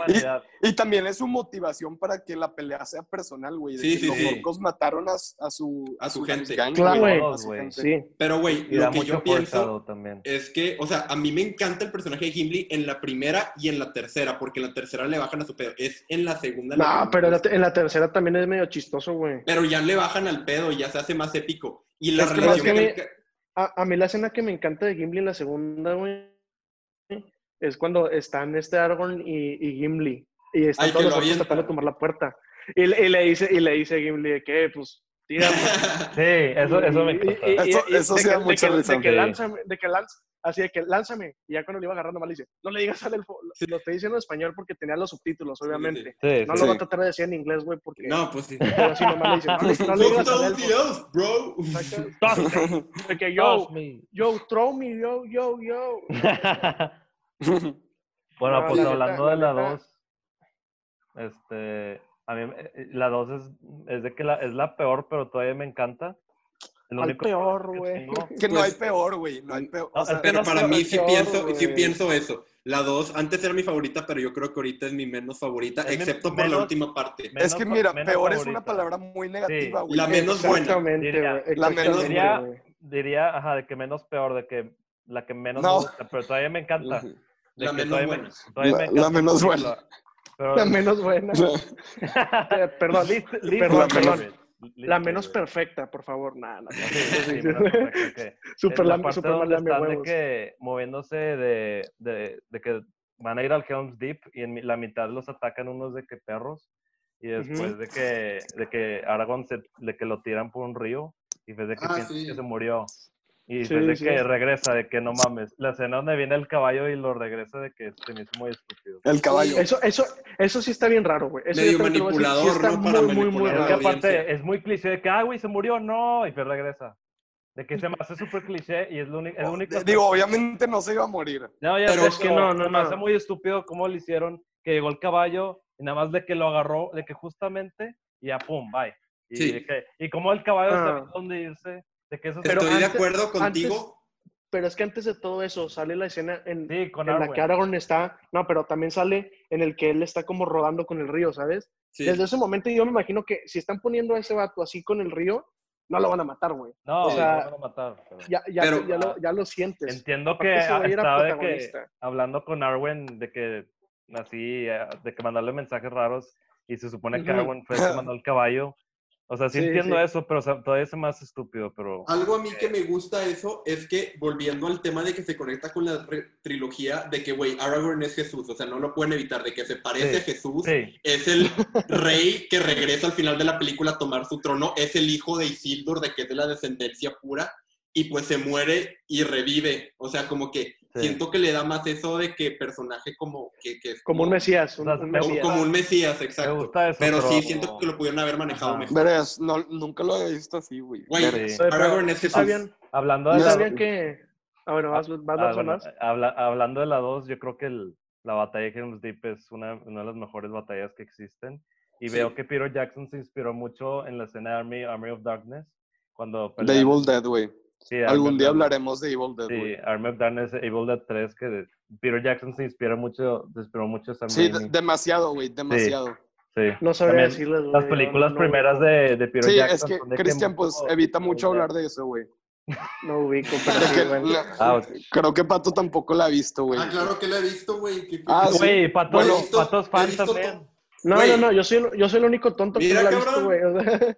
Y, también es su motivación para que la pelea sea personal, güey. de Sí, que sí, los sí. orcos mataron a, a su, A su gente. gang, Claro, güey. Sí. pero güey, lo que yo pienso también. es que, o sea, a mí me encanta el personaje de Gimli en la primera y en la tercera, porque en la tercera le bajan a su pedo. Es en la segunda. No, pero en la, en la tercera también es medio chistoso, güey. Pero ya le bajan al pedo y ya se hace más épico. Y la Es relación que A, a mí la escena que me encanta de Gimli en la segunda, güey, es cuando están este Aragorn y, y Gimli. Y están Ay, todos lo los tratando de tomar la puerta. Y, le- y le dice, y le dice a Gimli de que, pues, tírame. Sí, eso, eso me encanta. Eso- eso de sí da que- de mucha que- risa. De que Sí. lánzame, de que lanza, así de que lánzame. Y ya cuando le iba agarrando mal dice, no le digas al elfo. Lo estoy diciendo en español porque tenía los subtítulos, sí. obviamente. Sí, No sí. lo voy a tratar de decir en inglés, güey, porque... No, pues sí. Pero así nomás le dice, no, le- no le digas al elfo. bro. Saca- Toss me, De que yo, yo, throw me, yo, yo, yo. [laughs] bueno, No, pues la hablando de la 2, este, a mí eh, la 2 es, es de que la, es la peor, pero todavía me encanta. El único peor, que güey. tengo- [laughs] que no Pues- hay peor, güey. No hay peor. No, o sea, es que Pero no para mí sí peor, pienso, sí pienso eso. La 2, antes era mi favorita, pero yo creo que ahorita es mi menos favorita, Es excepto por la menos- última parte. es menos que fa- mira, menos peor es favorita. una palabra muy negativa, güey. La menos buena. Exactamente, Diría- güey. la menos exactamente, buena. diría, ajá, de que menos peor, de que la que menos No. me gusta, pero todavía me encanta. De La que menos todavía me- buena. todavía La- me la encanta menos la buena. Pero, La menos buena. [laughs] Perdón. Least La menos perfecta, por favor. Nah, no. Sí, Super, la la, parte donde están de que moviéndose de, de, de que van a ir al Helm's Deep y en mi- la mitad los atacan unos de que perros y después de que de que Aragorn se, de que lo tiran por un río y ves de que Ah, piensa sí. que se murió y Sí, ves de sí. que regresa de que no mames la escena donde viene el caballo y lo regresa de que se me hizo muy estúpido El caballo. Eso, eso, eso sí está bien raro, güey. Eso Medio sí manipulador, está ¿no? Para muy, muy, muy manipular es que raro. aparte es muy cliché de que ah güey se murió no y pues regresa de que se me hace súper cliché y es lo único es lo único Digo, obviamente no se iba a morir. No, ya Pero sé, es que no, no, se me hace no. muy estúpido cómo lo hicieron, que llegó el caballo y nada más de que lo agarró, de que justamente, y ya pum, bye. Y, Sí. de que- y cómo el caballo Ah. sabía dónde irse, de que eso se- Pero Estoy de acuerdo contigo. Pero es que antes de todo eso sale la escena en, Sí, con en la que Aragorn está. No, pero también sale en el que él está como rodando con el río, ¿sabes? Sí. Desde ese momento yo me imagino que si están poniendo a ese vato así con el río, no lo van a matar, güey. No, o sea, lo van a matar. pero- Ya, ya, Pero- ya, lo, ya lo sientes. Entiendo que estaba de hablando con Arwen de que así, eh, de que mandarle mensajes raros y se supone que Ujú. Arwen fue el que mandó el caballo. O sea, sí, Sí, entiendo sí. eso, pero o sea, todavía es más estúpido, pero... Algo a mí que me gusta eso es que, volviendo al tema de que se conecta con la trilogía, de que, güey, Aragorn es Jesús, o sea, no lo pueden evitar, de que se parece Sí, a Jesús, es el [laughs] rey que regresa al final de la película a tomar su trono, es el hijo de Isildur, de que es de la descendencia pura, y pues se muere y revive, o sea, como que Sí. siento que le da más eso de que personaje como que, que es Como un mesías. Un, un me como, mesías. como un mesías, me exacto. gusta eso, Pero, pero, sí siento que lo pudieron haber manejado Ajá. mejor. Verás, no, nunca lo había visto así, güey. Sí. Aragorn es ¿sí Jesús. sabían, Hablando de Ya. la- sabían que... Ah, bueno, vas, vas, Ah, bueno, habla- hablando de la 2, yo creo que el- la batalla de Helm's Deep es una, una de las mejores batallas que existen. Y Sí. veo que Peter Jackson se inspiró mucho en la escena de Army, Army of Darkness. Cuando The Evil Dead, güey. Sí, Algún día hablaremos de Evil Dead, Sí, güey. Army of Darkness, Evil Dead 3, que de- Peter Jackson se inspira mucho, se inspiró mucho Sam Sí, de- demasiado, güey, demasiado. Sí. No sabría También decirles, güey. Las películas no- no primeras de, de Peter Sí, Jackson. es que, Cristian, pues evita mucho hablar de eso, güey. [laughs] No ubico, pero sí, que- bueno. la- Ah, Creo que Pato tampoco la ha visto, güey. Ah, claro que la he visto, güey. Ah, sí. Güey, patos, Bueno, visto- patos he fan también. No, no, no, yo soy, el- yo soy el único tonto que no la ha visto, güey.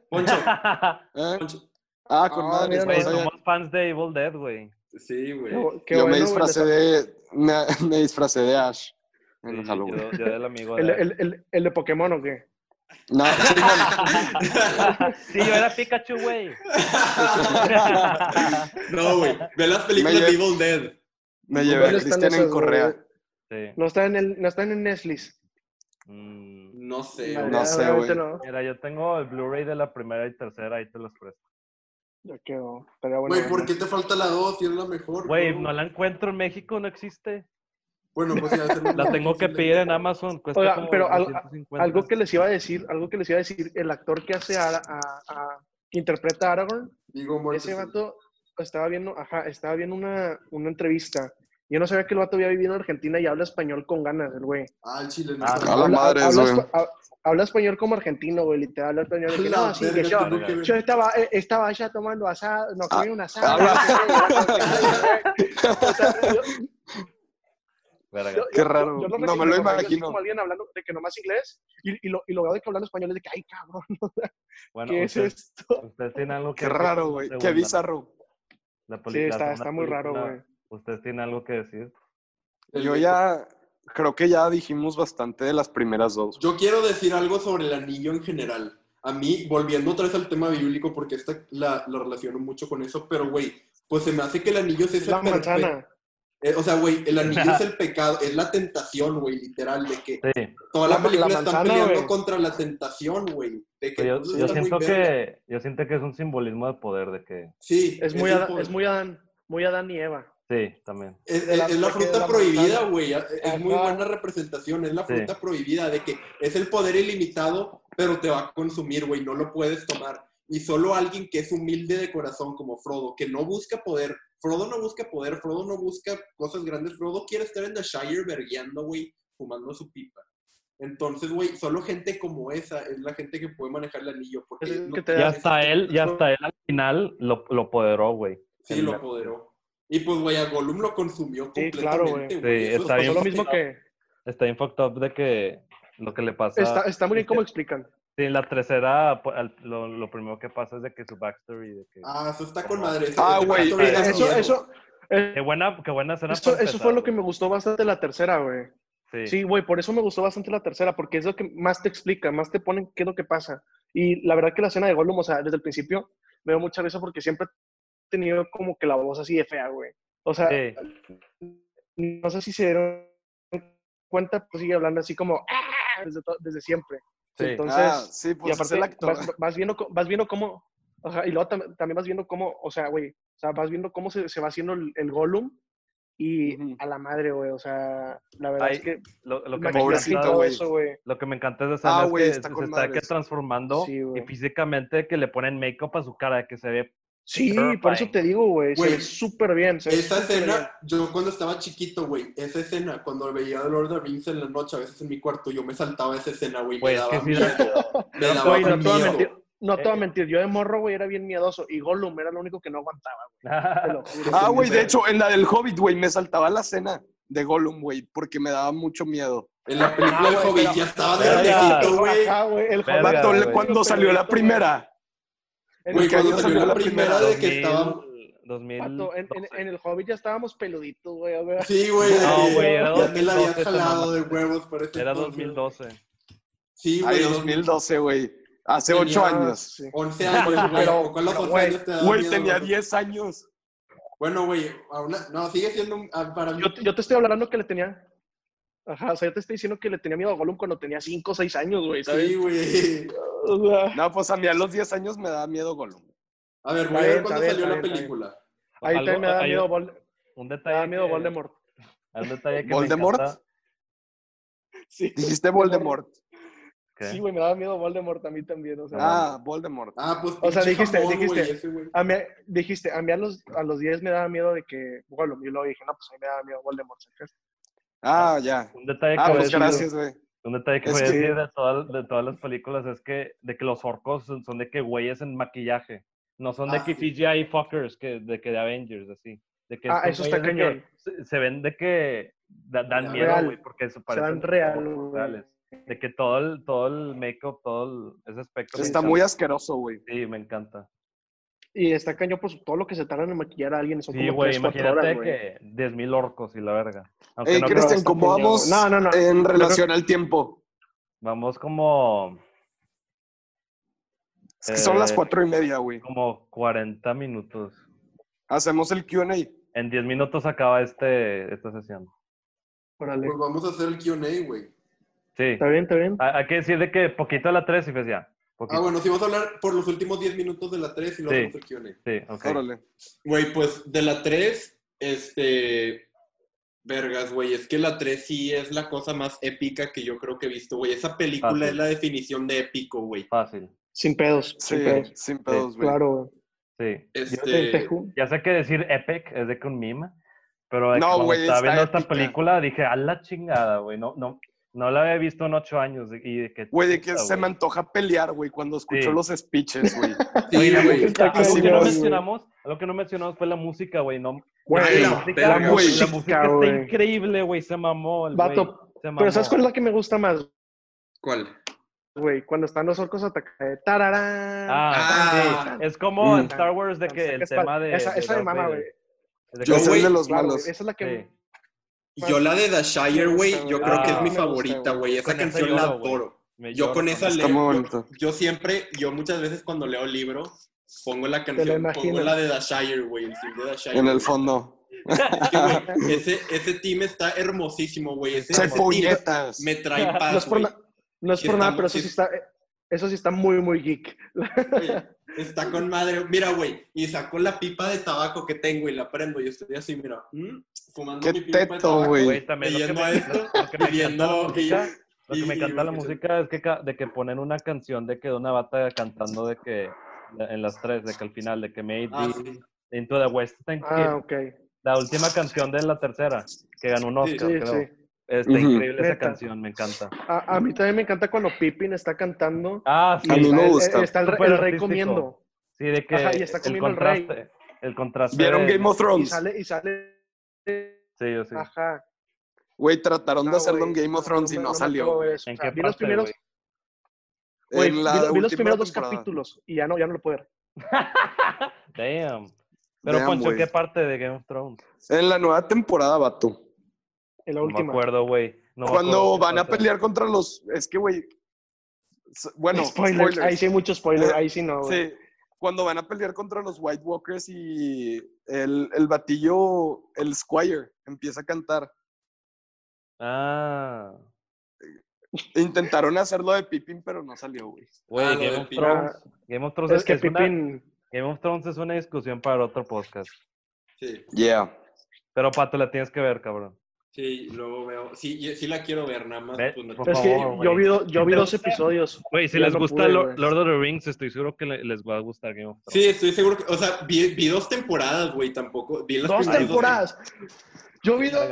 Poncho, [laughs] ¿Eh? Poncho. Ah, con Ah, madre. mira, Güey, no somos fans de Evil Dead, güey. Sí, güey. Yo bueno, me disfracé de, me, [laughs] me disfracé de Ash en Sí, Halloween. yo, yo del amigo ¿El, de... el, el, el de Pokémon o qué? No, [laughs] sí, sí, yo era Pikachu, güey. [laughs] No, güey. Ve las películas de Evil Dead. me llevé a ¿Dónde están Cristian en? Correa. Sí. No están en, el, no están en Netflix. Mm, No sé, No, güey. No sé, güey. no. mira, yo tengo el Blu-ray de la primera y tercera, ahí te los presto. Ya quedó. Pero bueno, Güey, ¿por qué te falta la 2 si es la mejor? Güey, no la encuentro en México, no existe. Bueno, pues ya se me- [laughs] La tengo que pedir en Amazon. Cuesta Oiga, como pero algo- 250. Algo que les iba a decir, algo que les iba a decir, el actor que hace a, a- a- que interpreta a Aragorn, Digo, ese vato estaba viendo, ajá, estaba viendo una, una entrevista. Yo no sabía que el vato había vivido en Argentina y habla español con ganas, el güey. Ah, el chile no Ah, A la Habla- madre, habla, güey. habla español como argentino, güey, literal, habla español. que, no, sí, que yo, yo estaba, eh, estaba allá tomando asado, no, comí un asado. habla- O sea, yo- yo- Qué yo- raro. yo No me lo así imagino. Como alguien hablando de que nomás inglés y, y, lo, y lo veo de que hablando español es de que, ay, cabrón, [laughs] Bueno, ¿qué es esto? Algo que Qué raro, güey. Qué bizarro. La Sí, la está, está muy raro, güey. ¿Ustedes tienen algo que decir? Yo ya, creo que ya dijimos bastante de las primeras dos. Yo quiero decir algo sobre el anillo en general. A mí, volviendo otra vez al tema bíblico, porque esta la, lo relaciono mucho con eso, pero güey, pues se me hace que el anillo es Es ese la manzana. Eh, o sea, güey, el anillo es [laughs] el pecado, es la tentación, güey, literal, de que Sí. toda la, La- película la están manzana, peleando contra la tentación, güey. De que Yo, yo está siento que, yo siento que es un simbolismo de poder, de que... Sí, Es muy, Adán, es muy Adán, muy Adán y Eva. Sí, también. Es, la- es- es fruta la prohibida, güey. Es muy buena representación. Es la Sí. fruta prohibida de que es el poder ilimitado, pero te va a consumir, güey. No lo puedes tomar. Y solo alguien que es humilde de corazón, como Frodo, que no busca poder. Frodo no busca poder. Frodo no busca cosas grandes. Frodo quiere estar en The Shire vergueando, güey, fumando su pipa. Entonces, güey, solo gente como esa es la gente que puede manejar el anillo. Porque no Y hasta él, y hasta él al final lo, lo poderó, güey. Sí, lo apoderó. Y pues, güey, a Gollum lo consumió Sí, claro, completamente, güey. güey. Sí, Eso está es bien lo mismo que... Está bien fucked up de que lo que le pasa. Está, está muy bien cómo explican. Sí, en la tercera, lo, lo primero que pasa es de que su backstory, de que... Ah, eso está con madre. Ah, güey, Eso, miedo. eso, eh, Qué buena, qué buena escena. eso, para eso fue empezar, lo que me gustó bastante la tercera, güey. Sí, Sí, güey, por eso me gustó bastante la tercera, porque es lo que más te explica, más te ponen qué es lo que pasa. Y la verdad que la escena de Gollum, o sea, desde el principio me dio mucha risa porque siempre tenido como que la voz así de fea, güey. O sea, Sí. no sé si se dieron cuenta, pues sigue hablando así como "Ah", desde, desde siempre. sí. Entonces, ah, sí, y pues es aparte el actor. vas, vas viendo, vas viendo cómo, o sea, y luego tam- también vas viendo cómo, o sea, güey, o sea, vas viendo cómo se, se va haciendo el, el Gollum y a la madre, güey, o sea, la verdad Ay, es que Lo, lo que me y encanta, güey. eso, güey. lo que me encanta es de escena Ah, es que está se con está que transformando Sí, y físicamente que le ponen make-up a su cara, que se ve... Sí, por eso Terrifying. te digo, güey, se ve súper bien. se Esa súper bien. escena, yo cuando estaba chiquito, güey, esa escena, cuando veía Lord of the Rings en la noche, a veces en mi cuarto, yo me saltaba esa escena, güey, me daba miedo. [laughs] Me daba no te voy a miedo. mentir, no te voy a Eh, mentir, yo de morro, güey, era bien miedoso y Gollum era lo único que no aguantaba, güey. [laughs] Ah, güey, de hecho, en la del Hobbit, güey, me saltaba la escena de Gollum, güey, porque me daba mucho miedo. En la película Ah, El güey, Hobbit pero- ya estaba grandecito, güey. El Hobbit, cuando salió la primera. En Güey, el ¿qué año cuando salió la la primera primera? de que estaba... 2000, Vato, en, en- 2012. en el Hobbit ya estábamos peluditos, güey. Sí, güey. No, güey, era Ya te la habías 2012 esa jalado mamá. de huevos por ese Era entonces. 2012. Sí, Ay, güey. 2012, güey. Hace Tenía- ocho años. sí. 11 años, [laughs] güey. Pero- ¿O ¿Cuál los pero, 11 güey, años te da Güey, miedo, tenía güey? 10 años. Bueno, güey, aún- no, sigue siendo un- ah, para mí. Yo, te- yo te estoy hablando que le tenía. Ajá, o sea, yo te estoy diciendo que le tenía miedo a Gollum cuando tenía 5 o 6 años, güey, ¿sabes? Sí, güey. [laughs] O sea, No, pues a mí a los 10 años me daba miedo Gollum. A ver, voy a ver cuándo salió la película. ahí también me da miedo, un- Vol- Un me detalle da miedo que- Voldemort. un detalle que me ¿Voldemort? encanta, Sí, Dijiste Voldemort. ¿qué? Sí, güey, me daba miedo Voldemort a mí también, o sea. Ah, Voldemort. Ah, pues O sea, dijiste- jamón, dijiste- ese, güey. A mí, dijiste, a mí a los, a los 10 me daba miedo de que Gollum. Y luego dije, no, pues a mí me daba miedo Voldemort. ¿sabes? Ah, ya. Un detalle que Ah, pues gracias, güey. Un detalle que Es voy a que- decir de, todas- de todas las películas es que de que los orcos son, son de que güeyes en maquillaje. No son de Ah, que. CGI fuckers, que, de que de Avengers, así. De que Ah, eso está cañón. Se, se ven de que da- dan miedo, güey, porque se Se parecen dan real, güey. reales. De que todo el, todo el make-up, todo el- ese aspecto. Está muy asqueroso, güey. Sí, me encanta. Y está cañón, pues todo lo que se tardan en maquillar a alguien son Sí, como güey, 3, 4 imagínate horas, que 10.000 orcos y la verga. Aunque Ey, no Cristian, está ¿cómo vamos. No, no, no. en relación al tiempo? vamos como, Es que son las Eh, cuatro y media, güey. como 40 minutos. Hacemos el Q&A. En 10 minutos acaba este, esta sesión. Órale. Pues vamos a hacer el QA, güey. Sí. Está bien, está bien. Hay que decir de que poquito a la 3 y pues Ah, bueno, sí, vamos a hablar por los últimos 10 minutos de la 3 y luego Sí. hacemos el. Sí, ok. Órale. Güey, pues de la 3, este. Vergas, güey. Es que la 3 sí es la cosa más épica que yo creo que he visto, güey. Esa película Fácil. es la definición de épico, güey. Fácil. Sin pedos. Sí, sin pedos. sin pedos, güey. Claro, güey. Sí. Este. Ya sé que decir epic es de que un meme, pero de que No, cuando güey, estaba está viendo esta película dije, a la chingada, güey. No, no, no la había visto en ocho años. Y de que, Güey, de que se me antoja pelear, güey, cuando escucho Sí. los speeches, güey. [laughs] Sí, güey. cañón, no mencionamos, algo que no mencionamos fue la música, güey. No, Güey, la la música, la está increíble, güey. Se mamó el. Vato, Se mamó. pero ¿sabes cuál es la que me gusta más, ¿Cuál? güey? Cuando están los orcos atacando. ¡Tararán! Ah, Ah. sí. Es como Mm. en Star Wars de que el Esa- tema de. Esa, esa de mama, güey. De Yo, es de los malos. güey, esa es la que... Sí. Yo la de The Shire, güey, yo creo que es Ah, mi favorita, güey. Esa canción la adoro. Yo con esa leo, yo, siempre, yo muchas veces cuando leo libros, pongo la canción, pongo la de The Shire, güey, el film de The Shire. En el fondo. [laughs] Es que, güey, ese, ese team está hermosísimo, güey. Ese, ¡Qué ese team me trae [laughs] No paz, es por, güey. na- no es por nada, pero eso sí está... Eso sí está muy, muy geek. Güey, Está con madre. Mira, güey, y sacó la pipa de tabaco que tengo y la prendo y estoy así, mira, ¿mm? fumando Qué mi pipa de teto, tabaco. güey. Güey, también [laughs] lo que, leyendo me, esto, encanta la viendo- música, lo que y- me y encanta la escuchando. música es que, de que ponen una canción de que de una bata cantando de que en las tres, de que al final, de que Made Ah, sí. Into the West, Thank Ah, You, ok. la última canción de la tercera, que ganó un Sí, Oscar, Sí, creo. Está increíble esa Neta. canción, me encanta. A, a mí también me encanta cuando Pippin está cantando Ah, sí. A mí está me el- gusta. está el, Súper el rey comiendo. Sí, de que Ajá, y está el comiendo el rey. contraste. El contraste. ¿Vieron de- Game of Y Thrones? sale, y sale. Sí, yo sí. Ajá. Güey, trataron de hacerlo en Game of no, Thrones y no salió. ¿En O sea, qué vi los parte, primeros, güey? güey, En vi, la vi los última primeros dos temporada. capítulos y ya no, ya no lo puedo ver. [laughs] Damn. Pero, Damn, Poncho, güey. ¿qué parte de Game of Thrones? En la nueva temporada, vato. En la No me última. acuerdo, güey. No Cuando van a pelear contra los. Es que, güey. Bueno, Spoilers. spoilers. Ahí sí hay mucho spoiler. Ahí sí no, güey. Sí, cuando van a pelear contra los White Walkers y el, el batillo, el Squire, empieza a cantar. Ah. Intentaron hacerlo de Pippin, pero no salió, güey. Güey, Ah, Game of. Thrones. Game of Thrones Es que es una-. Game of Thrones es una discusión para otro podcast. Sí, Yeah. Pero, Pato, la tienes que ver, cabrón. Sí, luego veo. Sí, sí la quiero ver, nada más. Pues, Es que favor, yo vi, yo te dos episodios. Güey, si les no gusta pude, Lord, of the Rings, estoy seguro que le- les va a gustar Game of Thrones. Sí, estoy seguro que. O sea, vi, vi dos temporadas, güey, tampoco. Vi las Dos temporadas. Yo vi dos,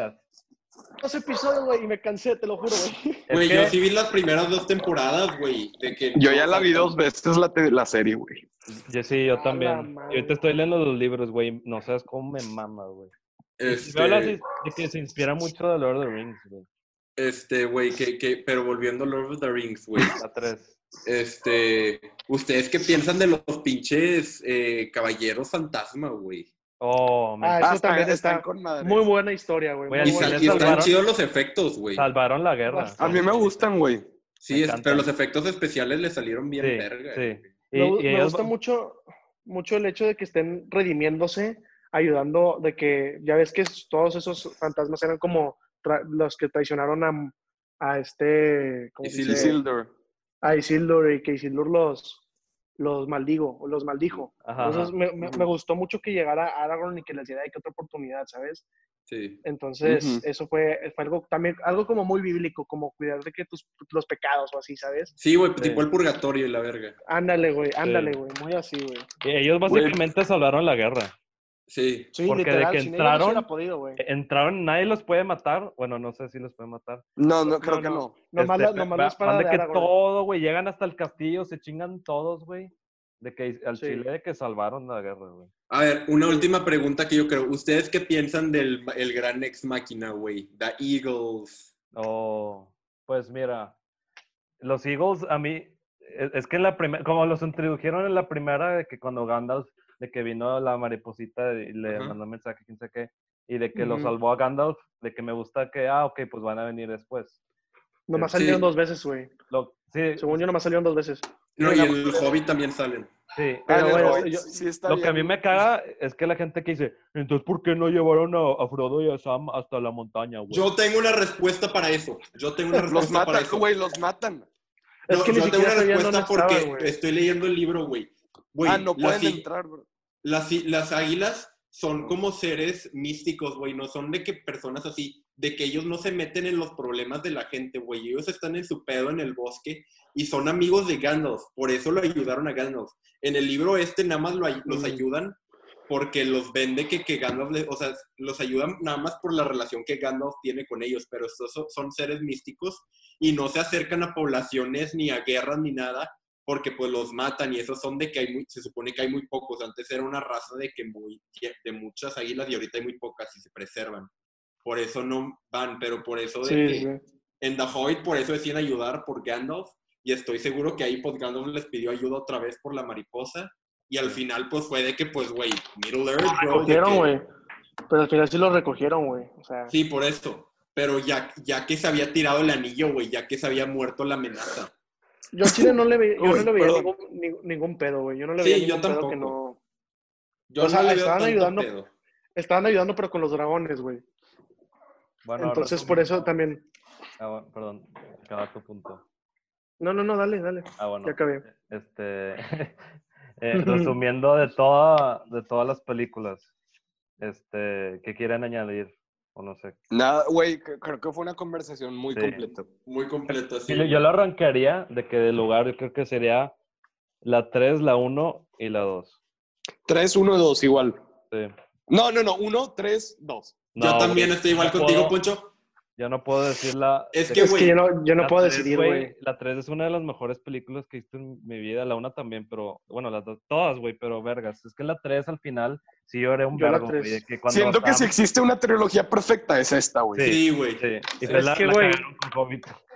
episodios, güey, y me cansé, te lo juro, güey. [laughs] Güey, que- yo sí vi las primeras dos temporadas, güey. de que Yo no ya la vi dos veces la, te- la serie, güey. Yo sí, yo también. la Y madre. ahorita estoy leyendo los libros, güey. No sabes cómo me mama, güey. Este, hablas de, de que se inspira mucho de Lord of the Rings, güey. este, güey, que, que, pero volviendo a Lord of the Rings, güey. La 3. Este, ¿ustedes qué piensan de los pinches eh, caballeros fantasma, güey? Oh, me Ah, eso también están está con madre. Muy buena historia, güey. Y, buena y están salvaron- chidos los efectos, güey. salvaron la guerra. A mí me gustan, güey. Sí, es- pero los efectos especiales le salieron bien Sí, verga. sí. Y, me, y me ellos- gusta mucho, mucho el hecho de que estén redimiéndose, ayudando, de que ya ves que todos esos fantasmas eran como tra- los que traicionaron a, a este, ¿cómo Isildur. dice? Isildur. A Isildur y que Isildur los, los maldigo, o los maldijo. Ajá, Entonces ajá. me, me- me gustó mucho que llegara Aragorn y que les diera de que otra oportunidad, ¿sabes? Sí. Entonces, eso fue, fue algo también, algo como muy bíblico, como cuidar de que tus, los pecados o así, ¿sabes? Sí, güey, Sí. tipo el purgatorio y la verga. Ándale, güey, ándale, güey, muy así, güey. ellos básicamente salvaron la guerra. Sí. Sí, Porque de que sin ellos no se entraron- hubiera podido, güey. Entraron, nadie los puede matar. Bueno, no sé si los puede matar. No, no, creo No, que no. no. Nomás, Este, la espada van de de que Aragorn. todo, güey, llegan hasta el castillo, se chingan todos, güey. De que al Sí. Chile de que salvaron la guerra, güey. A ver, una última pregunta que yo creo. ¿Ustedes qué piensan del el gran ex máquina, güey? The Eagles. Oh, pues mira, los Eagles a mí, es, es que en la primera, como los introdujeron en la primera, de que cuando Gandalf, de que vino la mariposita y le Ajá. mandó mensaje, quién sabe qué, y de que lo salvó a Gandalf, de que me gusta que, ah, ok, pues van a venir después. Nomás Sí. salieron dos veces, güey. Sí, Según yo, nomás salieron dos veces. No, y el Hobbit también salen. sí. Ah, Pero bueno, Hobbit yo- sí está Lo que a mí me caga es que la gente que dice, entonces, ¿por qué no llevaron a, a Frodo y a Sam hasta la montaña, güey? Yo tengo una respuesta para eso. Yo tengo una [laughs] Los respuesta para matan, eso. güey, los matan. Es No, que ni yo tengo una respuesta porque estoy leyendo el libro, güey. Ah, no pueden entrar, bro. las, águilas son como seres místicos, güey. No son de que personas así, de que ellos no se meten en los problemas de la gente, güey. Ellos están en su pedo en el bosque y son amigos de Gandalf. Por eso lo ayudaron a Gandalf. En el libro este nada más lo los Mm. ayudan porque los vende que, que Gandalf, o sea, los ayudan nada más por la relación que Gandalf tiene con ellos, pero estos son, son seres místicos y no se acercan a poblaciones ni a guerras ni nada, porque pues los matan y esos son de que hay muy, se supone que hay muy pocos. Antes era una raza de que muy, de muchas águilas y ahorita hay muy pocas y se preservan. Por eso no van, pero por eso de Sí, que sí. en The Hobbit por eso decían ayudar por Gandalf y estoy seguro que ahí pues Gandalf les pidió ayuda otra vez por la mariposa y al final pues fue de que pues güey, Middle Earth, bro. Recogieron, güey. Pero al final sí lo recogieron, güey. O sea, Sí, por eso. Pero ya, ya que se había tirado el anillo, güey, ya que se había muerto la amenaza. Yo a Chile no le, ve- yo Uy, no le veía ningún, ni- ningún pedo, güey. Yo no le Sí, veía yo ningún pedo que no... Yo O sea, no le veo estaban tanto ayudando- pedo. Estaban ayudando, pero con los dragones, güey. Bueno, Entonces, por eso también... Ah, bueno, perdón, acaba tu punto. No, no, no, dale, dale. Ah, bueno. Ya acabé. Este, [laughs] eh, resumiendo de, toda, de todas las películas, este, ¿qué quieren añadir? O no sé. Nada, güey, creo que fue una conversación muy Sí. completa. Muy completo, así. Sí, yo, yo lo arrancaría de que del lugar yo creo que sería la 3, la 1 y la 2. 3, 1, 2, igual. Sí. No, no, no, 1, 3, 2. Yo también estoy igual contigo, puedo- Poncho. Yo no puedo decir la... Es que, Es que yo no, yo no puedo tres, decidir, güey. La 3 es una de las mejores películas que he visto en mi vida. La una también, pero... Bueno, las dos, todas, güey, pero vergas. Es que la 3 al final sí lloré un Yo vergo, güey. Siento que si existe una trilogía perfecta es esta, güey. Sí. Sí, güey. Sí, y Es la, que, güey.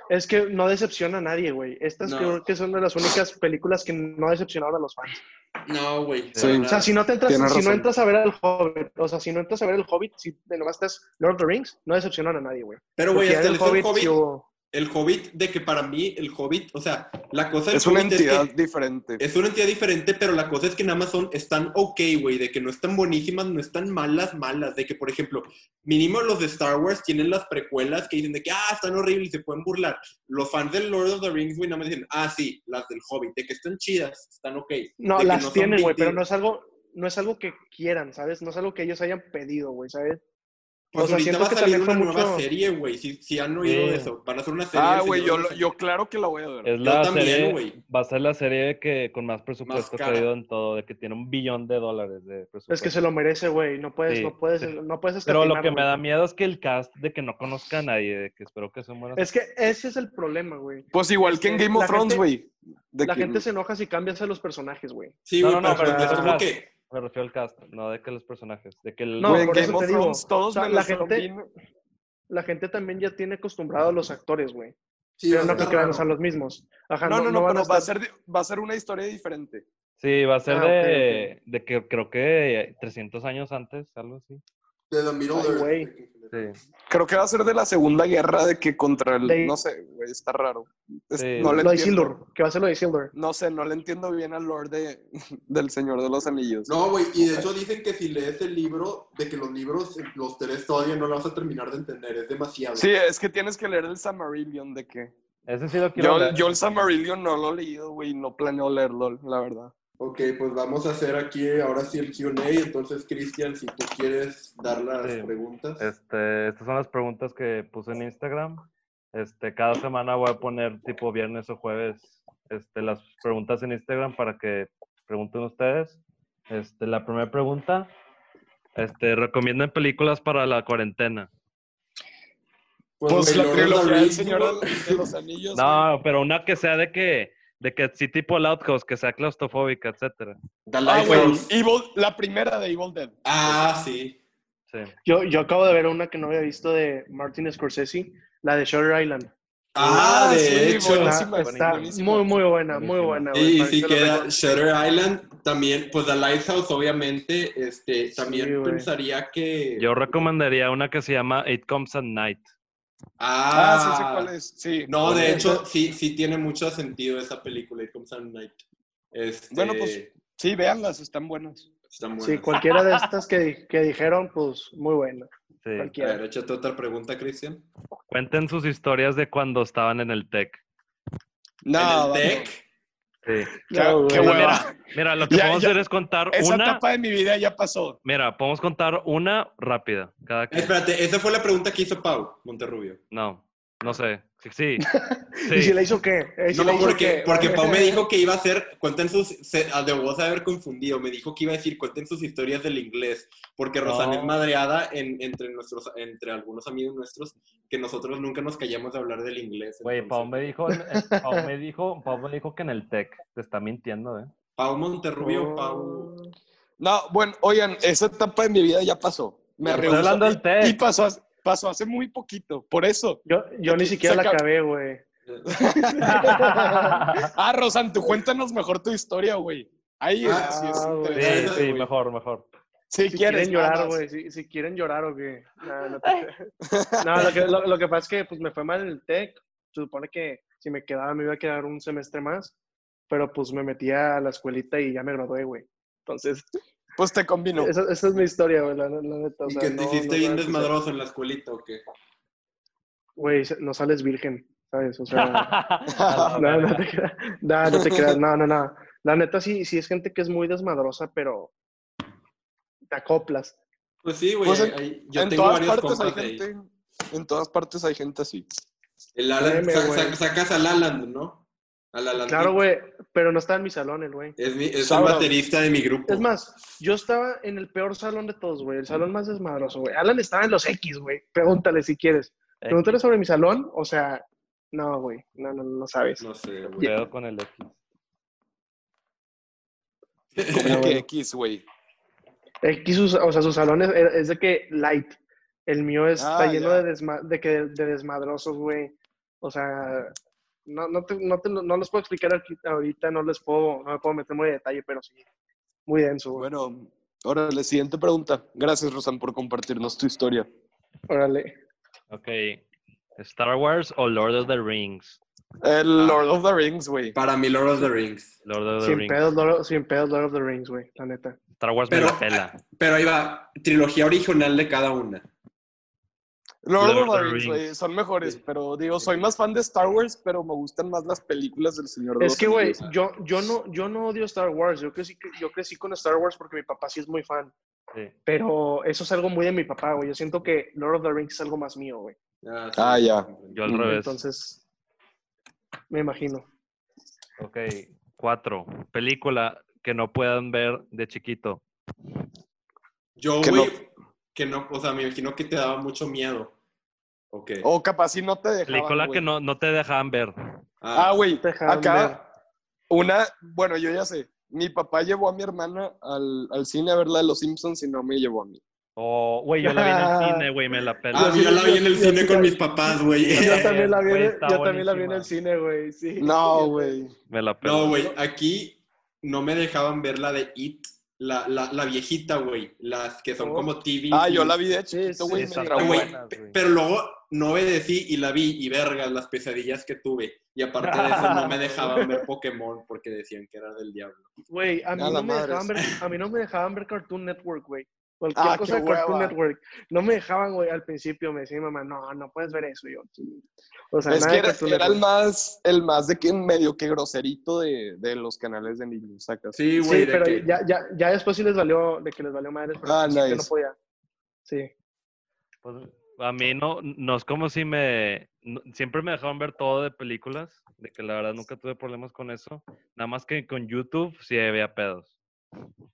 Es que no decepciona a nadie, güey. Estas No. creo que son de las únicas películas que no decepcionaron a los fans. No, güey. Sí. O sea, si no te entras, Tienes si no entras a ver el Hobbit, o sea, si no entras a ver el Hobbit, si nomás estás Lord of the Rings, no decepcionan a nadie, güey. Pero, güey, hasta el en Hobbit, sí hubo- el Hobbit, de que para mí, el Hobbit, o sea, la cosa del Es una entidad es que diferente. es una entidad diferente, pero la cosa es que nada más son, están ok, güey, de que no están buenísimas, no están malas, malas, de que, por ejemplo, mínimo los de Star Wars tienen las precuelas que dicen de que, ah, están horribles y se pueden burlar. Los fans del Lord of the Rings, güey, nada más dicen, ah, sí, las del Hobbit, de que están chidas, están ok. No, las tienen, güey, pero no es algo, no es algo que quieran, ¿sabes? No es algo que ellos hayan pedido, güey, ¿sabes? Pues o sea, ahorita va a que salir una nueva mucho- serie, güey, si, si han oído Sí. eso, van a hacer una serie Ah, güey, yo, yo claro que la voy a ver. Es la también, serie, güey. va a ser la serie que con más presupuesto que ha cara. habido en todo, de que tiene un billón de dólares de presupuesto. Es que se lo merece, güey. No puedes, Sí, no puedes, sí. no puedes Pero lo que me da miedo es que el cast de que no conozca a nadie, de que espero que sean buenas. Es que ese es el problema, güey. Pues igual que en Game of Thrones, güey. La que- gente se enoja si cambias a los personajes, güey. Sí, No, güey, no, no, pero, pero es el como cast. que... Me refiero al cast, no de que los personajes. De que el... No, en por Game eso of te digo, Thrones todos o sea, menos la gente-. La gente también ya tiene acostumbrado a los actores, güey. Sí, Pero no creo que van a los mismos. Ajá, No, no, no, van pero va, a ser, va a ser una historia diferente. Sí, va a ser Ah, de, de que creo que 300 años antes, algo así. De The Middle Ay, Earth. Sí. Creo que va a ser de la Segunda Guerra, de que contra el... De- No sé, güey, está raro. Es- Sí. No le Lo de entiendo. Isildur, que va a ser lo de Isildur. No sé, no le entiendo bien al Lord de, [laughs] del Señor de los Anillos. No, güey, y de hecho dicen que si lees el libro, de que los libros, los tres todavía no lo vas a terminar de entender, es demasiado. Sí, es que tienes que leer el Samarillion de que... Ese sí lo quiero Yo, leer. yo el Samarillion no lo he leído, güey, no planeo leerlo, la verdad. Ok, pues vamos a hacer aquí ahora sí el Q&A, entonces Cristian, si tú quieres dar las Sí. preguntas. Este, estas son las preguntas que puse en Instagram. Este, cada semana voy a poner tipo viernes o jueves este, las preguntas en Instagram para que pregunten ustedes. Este, la primera pregunta, este, ¿recomiendan películas para la cuarentena? Pues, güey, la trilogía del Señor de los Anillos. No, pero una que sea de que, de que sí tipo el Outhouse, que sea claustrofóbica, etcétera. The. Ah. Evil, la primera de Evil Dead. Ah, sí. Sí. Yo, yo acabo de ver una que no había visto de Martin Scorsese, la de Shutter Island. Ah, de sí, hecho. buenísima, Está, buenísima. muy, muy buena, muy buena. güey, Sí, sí queda. Shutter Island, también, pues The Lighthouse, obviamente, este, Sí, también güey. pensaría que... Yo recomendaría una que se llama It Comes at Night. Ah, Ah, sí sé cuál es. Sí. No, de Sí. hecho, sí, sí tiene mucho sentido esa película, It Comes at Night. Este, Bueno, pues, Sí, véanlas, están buenas. están buenas. Sí, cualquiera de estas que, que dijeron, pues muy buena. Sí. A ver, échate otra pregunta, Cristian. Cuenten sus historias de cuando estaban en el TEC. No, ¿En el. TEC? Sí. Qué, No, qué güey. hueva. Mira, lo que Ya, podemos ya. hacer es contar Esa una. etapa de mi vida ya pasó. Mira, podemos contar una rápida. Cada. Espérate, esa fue la pregunta que hizo Pau Monterrubio. No, no sé. Sí, sí. [laughs] ¿Y si le hizo qué? ¿Y si No, le hizo porque, qué? porque [laughs] Pau me dijo que iba a hacer, cuenten sus, se, ah, de vos haber confundido, me dijo que iba a decir, cuenten sus historias del inglés, porque Rosana No. es madreada en- entre, nuestros, entre algunos amigos nuestros, que nosotros nunca nos callamos de hablar del inglés. Güey, Pau me dijo, [laughs] Pau me dijo, Pau me dijo que en el TEC. Te está mintiendo, ¿eh? Pau Monterrubio, Oh. Pau... No, bueno, oigan, esa etapa de mi vida ya pasó. Me Estoy rehusó. hablando del Y TEC. pasó, hace- pasó hace muy poquito, por eso. Yo, yo ni [laughs] siquiera la acabé, güey. [laughs] ah, Rosan, tú cuéntanos mejor tu historia, güey. Ahí es, Ah, sí es. Sí, sí, mejor, mejor. Si, Si quieres quieren llorar, güey. Si, si quieren llorar o qué. No, no, te- No, lo, que, lo, lo que pasa es que pues, me fue mal en el TEC. Se supone que si me quedaba me iba a quedar un semestre más. Pero pues me metí a la escuelita y ya me gradué, güey. Entonces, Pues te combino. esa, esa es mi historia, güey, la, la neta. o ¿Y sea, que te no- hiciste no bien desmadroso en la escuelita o qué? Güey, no sales virgen, ¿sabes? O sea, [laughs] no, no te creas. No, no te creas. No, no, no. La neta sí, sí es gente que es muy desmadrosa, pero te acoplas. Pues sí, güey, Pues yo en tengo todas varios partes hay ahí. gente. En todas partes hay gente así. El Alan, Créeme, sa- güey. sa- sacas al Alan, ¿no? Claro, güey, pero no está en mi salón el güey. Es, mi, es el Sauron. baterista de mi grupo. Es más, yo estaba en el peor salón de todos, güey. El salón más desmadroso, güey. Alan estaba en los X, güey. Pregúntale si quieres. Pregúntale sobre mi salón, o sea, no, güey, no, no, no sabes. No sé, güey. Pedo con el X. Como que X, güey. X, o sea, su salón es, es de que light. El mío está Ah, lleno ya. de, desma- de, que, de desmadrosos, güey. O sea, no, no, te- no, te- no les puedo explicar aquí, ahorita, no les puedo, no me puedo meter muy en detalle, pero sí, muy denso, güey. Bueno, órale, siguiente pregunta. Gracias, Rosan, por compartirnos tu historia. Órale. Ok. ¿Star Wars o Lord of the Rings? El Lord of the Rings, güey. Para mí, Lord of the Rings. Lord of the Sin Rings. pedos, Lord, sin pedos Lord of the Rings, güey, la neta. Star Wars Pero- me la pela. Pero ahí va, trilogía original de cada una. Lord, Lord of the Rings, güey, son mejores, Sí. pero digo, soy más fan de Star Wars, pero me gustan más las películas del Señor de Es que, güey, yo, yo, no, yo no odio Star Wars. Yo crecí, yo crecí con Star Wars porque mi papá sí es muy fan. Sí. Pero eso es algo muy de mi papá, güey. Yo siento que Lord of the Rings es algo más mío, güey. Ah, Ah, ya. Yo al revés. Entonces, me imagino. Ok. Cuatro. Película que no puedan ver de chiquito. Yo, güey, no- que no, o sea, me imagino que te daba mucho miedo. Ok. O capaz si no te dejaban, Película güey. que no, no te dejaban ver. Ah, güey, Te dejaban acá una, bueno, yo ya sé. Mi papá llevó a mi hermana al, al cine a ver la de Los Simpsons y no me llevó a mí. O, güey, yo la vi en el cine, güey, me la pela. Ah, yo la vi en el cine con mis papás, güey. Yo también la vi, en Güey, el- está yo también la vi en el cine, güey. Sí. No, güey. Me la pela. No, güey, aquí no me dejaban ver la de It, la, la, la viejita, güey. Las que son Oh. como TV. Ah, yo la vi de chiquito, güey. sí, pero luego no obedecí y la vi y vergas las pesadillas que tuve. Y aparte de eso no me [laughs] dejaban ver Pokémon porque decían que era del diablo. Güey, a mí, no me dejaban ver, a mí no me dejaban ver Cartoon Network, güey. Cualquier Ah, cosa de Cartoon hueva. Network. No me dejaban, güey, al principio. Me decía mi mamá, no, no puedes ver eso. Y yo, "Sí". o sea, Es nada que era, el más, el más de que medio que groserito de, de los canales de niños, sacas. Sí, güey. Sí, pero que- ya, ya, ya después sí les valió, de que les valió madres, pero Ah, nice. no podía. Sí. Pues, a mí no, no es como si me... no- siempre me dejaban ver todo de películas, de que la verdad nunca tuve problemas con eso. Nada más que con YouTube sí había pedos.